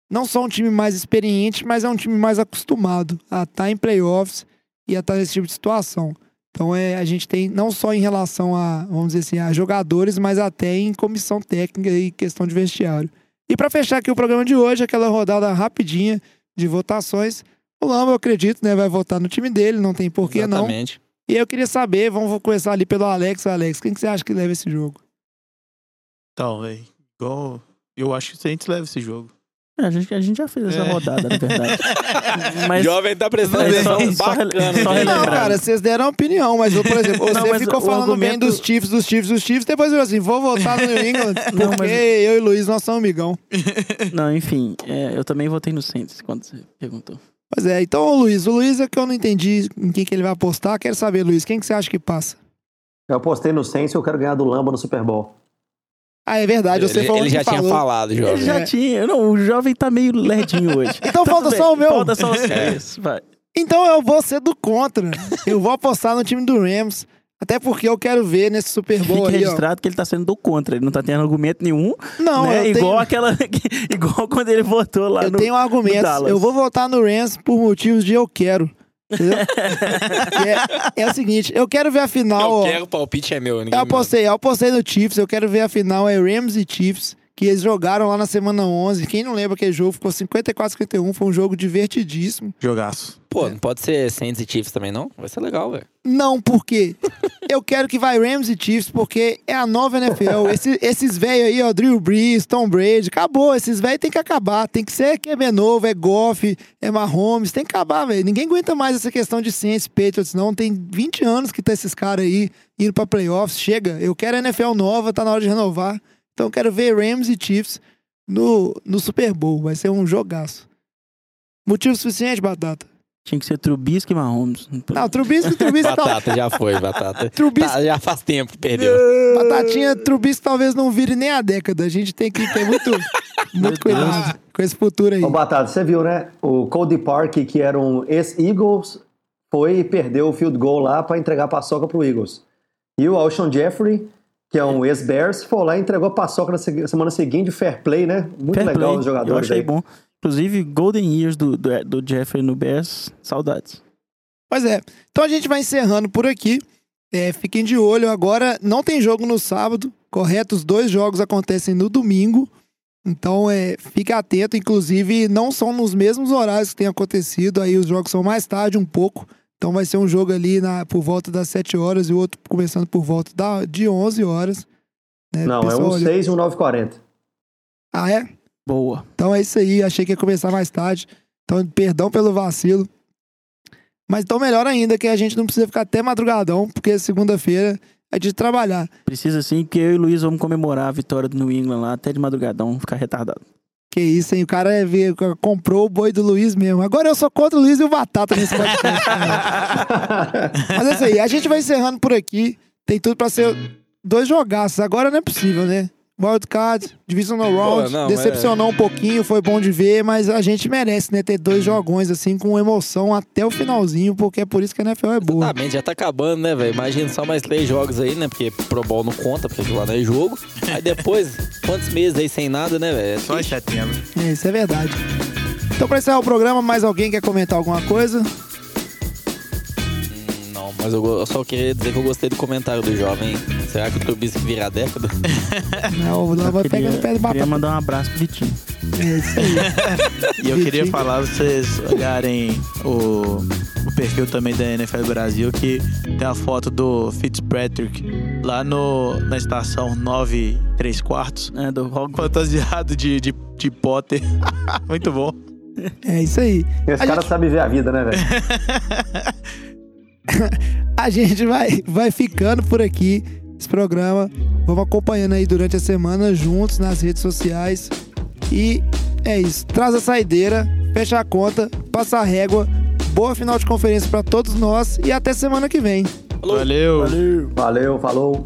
não só um time mais experiente, mas é um time mais acostumado a estar em playoffs e a estar nesse tipo de situação. Então é, a gente tem não só em relação a, vamos dizer assim, a jogadores, mas até em comissão técnica e questão de vestiário. E para fechar aqui o programa de hoje, aquela rodada rapidinha de votações. O Lamba, eu acredito, né, vai votar no time dele, não tem porquê não. Exatamente. E eu queria saber, vamos começar ali pelo Alex. Alex, quem que você acha que leva esse jogo? Então, velho, igual. Eu acho que o Saints leva esse jogo. É, a, gente, a gente já fez essa É. rodada, na verdade. Mas Jovem tá prestando Mas atenção só- bacana. só né? Não, cara, vocês deram opinião, mas, eu, por exemplo, você Não, ficou falando bem argumento- dos Chiefs, dos Chiefs, dos Chiefs, depois virou assim, vou votar no New England, porque Não, mas- eu e Luiz, nós somos amigão. Não, enfim, é, eu também votei no Saints quando você perguntou. Pois é, então o Luiz, o Luiz é que eu não entendi em quem que ele vai apostar. Quero saber, Luiz, quem que você acha que passa? Eu apostei no Saints e eu quero ganhar do Lamba no Super Bowl. Ah, é verdade, você Ele, falou ele já tinha falou. falado, Ele jovem. já É. tinha. Não, o jovem tá meio lerdinho hoje. Então falta Tudo só o meu. Falta só o seu. Vai. Então eu vou ser do contra. Eu vou apostar no time do Rams. Até porque eu quero ver nesse Super Bowl Fique aí, ó. registrado que ele tá sendo do contra. Ele não tá tendo argumento nenhum. Não, né? eu Igual tenho, aquela. igual quando ele votou lá eu no. tenho argumentos. Dallas. Eu vou votar no Rams por motivos de eu quero. É, é o seguinte, eu quero ver a final. Eu ó. quero, o palpite é meu. Eu apostei, eu apostei no Chiefs, eu quero ver a final é Rams e Chiefs, que eles jogaram lá na semana 11. Quem não lembra aquele jogo, ficou 54-51, foi um jogo divertidíssimo. Jogaço. Pô, não pode ser Saints e Chiefs também, não? Vai ser legal, velho. Não, porque eu quero que vai Rams e Chiefs, porque é a nova NFL. Esse- esses velhos aí, ó, Drew Brees, Tom Brady, acabou. Esses velhos tem que acabar. Tem que ser QB novo, é Goff, é Mahomes, tem que acabar, velho. Ninguém aguenta mais essa questão de Saints, Patriots, não. Tem 20 anos que tá esses caras aí indo pra playoffs. Chega, eu quero NFL nova, tá na hora de renovar. Então eu quero ver Rams e Chiefs no, no Super Bowl. Vai ser um jogaço. Motivo suficiente, Batata? Tinha que ser Trubisky e Mahomes. Não, Trubisky, Trubisky... Batata, já foi, batata. Trubisky- Tá, já faz tempo que perdeu. Batatinha, Trubisky talvez não vire nem a década. A gente tem que ter muito, muito cuidado com esse futuro aí. Ô, Batata, você viu, né? O Cody Park, que era um ex-Eagles, foi e perdeu o field goal lá para entregar a paçoca pro Eagles. E o Alshon Jeffrey, que é um ex-Bears, foi lá e entregou a paçoca na se- semana seguinte, fair play, né? Muito Fair legal os Eu jogadores achei aí. bom. Inclusive, Golden Years do, do, do Jeffrey no Bears, saudades. Pois é. Então a gente vai encerrando por aqui. É, fiquem de olho agora. Não tem jogo no sábado, correto? Os dois jogos acontecem no domingo. Então, é, fique atento. Inclusive, não são nos mesmos horários que tem acontecido. Aí os jogos são mais tarde um pouco. Então vai ser um jogo ali na, por volta das 7 horas e o outro começando por volta da, de 11 horas. né? Não, é Pessoal, um olha- 6 e um 9,40. Ah, é? Boa. Então é isso aí, achei que ia começar mais tarde. Então, perdão pelo vacilo. Mas então melhor ainda que a gente não precisa ficar até madrugadão, porque segunda-feira é de trabalhar. Precisa sim, que eu e o Luiz vamos comemorar a vitória do New England lá até de madrugadão, ficar retardado. Que isso, hein? O cara é comprou o boi do Luiz mesmo. Agora eu sou contra o Luiz e o Batata nesse podcast. Mas é isso aí, a gente vai encerrando por aqui. Tem tudo pra ser dois jogaços. Agora não é possível, né? Wildcard, Divisional Round, não, decepcionou um pouquinho, foi bom de ver, mas a gente merece, né? Ter dois jogões assim com emoção até o finalzinho, porque é por isso que a NFL é boa. Exatamente, já tá acabando, né, velho? Imagina só mais três jogos aí, né? Porque Pro Bowl não conta, porque lá não é jogo. Aí depois, quantos meses aí sem nada, né, velho? Só em setembro. É, isso é verdade. Então, pra encerrar o programa, mais alguém quer comentar alguma coisa? Não, mas eu, eu só queria dizer que eu gostei do comentário do jovem. Será que o Trubisky vira a década? Não, o Queria, pegar no pé do queria batata. mandar um abraço pro Vitinho. É isso aí. E eu queria falar, vocês olharem o, o perfil também da NFL Brasil, que tem a foto do Fitzpatrick lá no, na estação 9 3 quartos, É, do fantasiado de, de, de Potter. Muito bom. É isso aí. Esse A cara gente- sabe ver a vida, né, velho? A gente vai, vai ficando por aqui. Esse programa. Vamos acompanhando aí durante a semana juntos nas redes sociais. E é isso. Traz a saideira, fecha a conta, passa a régua. Boa final de conferência pra todos nós e até semana que vem. Valeu. Valeu, falou.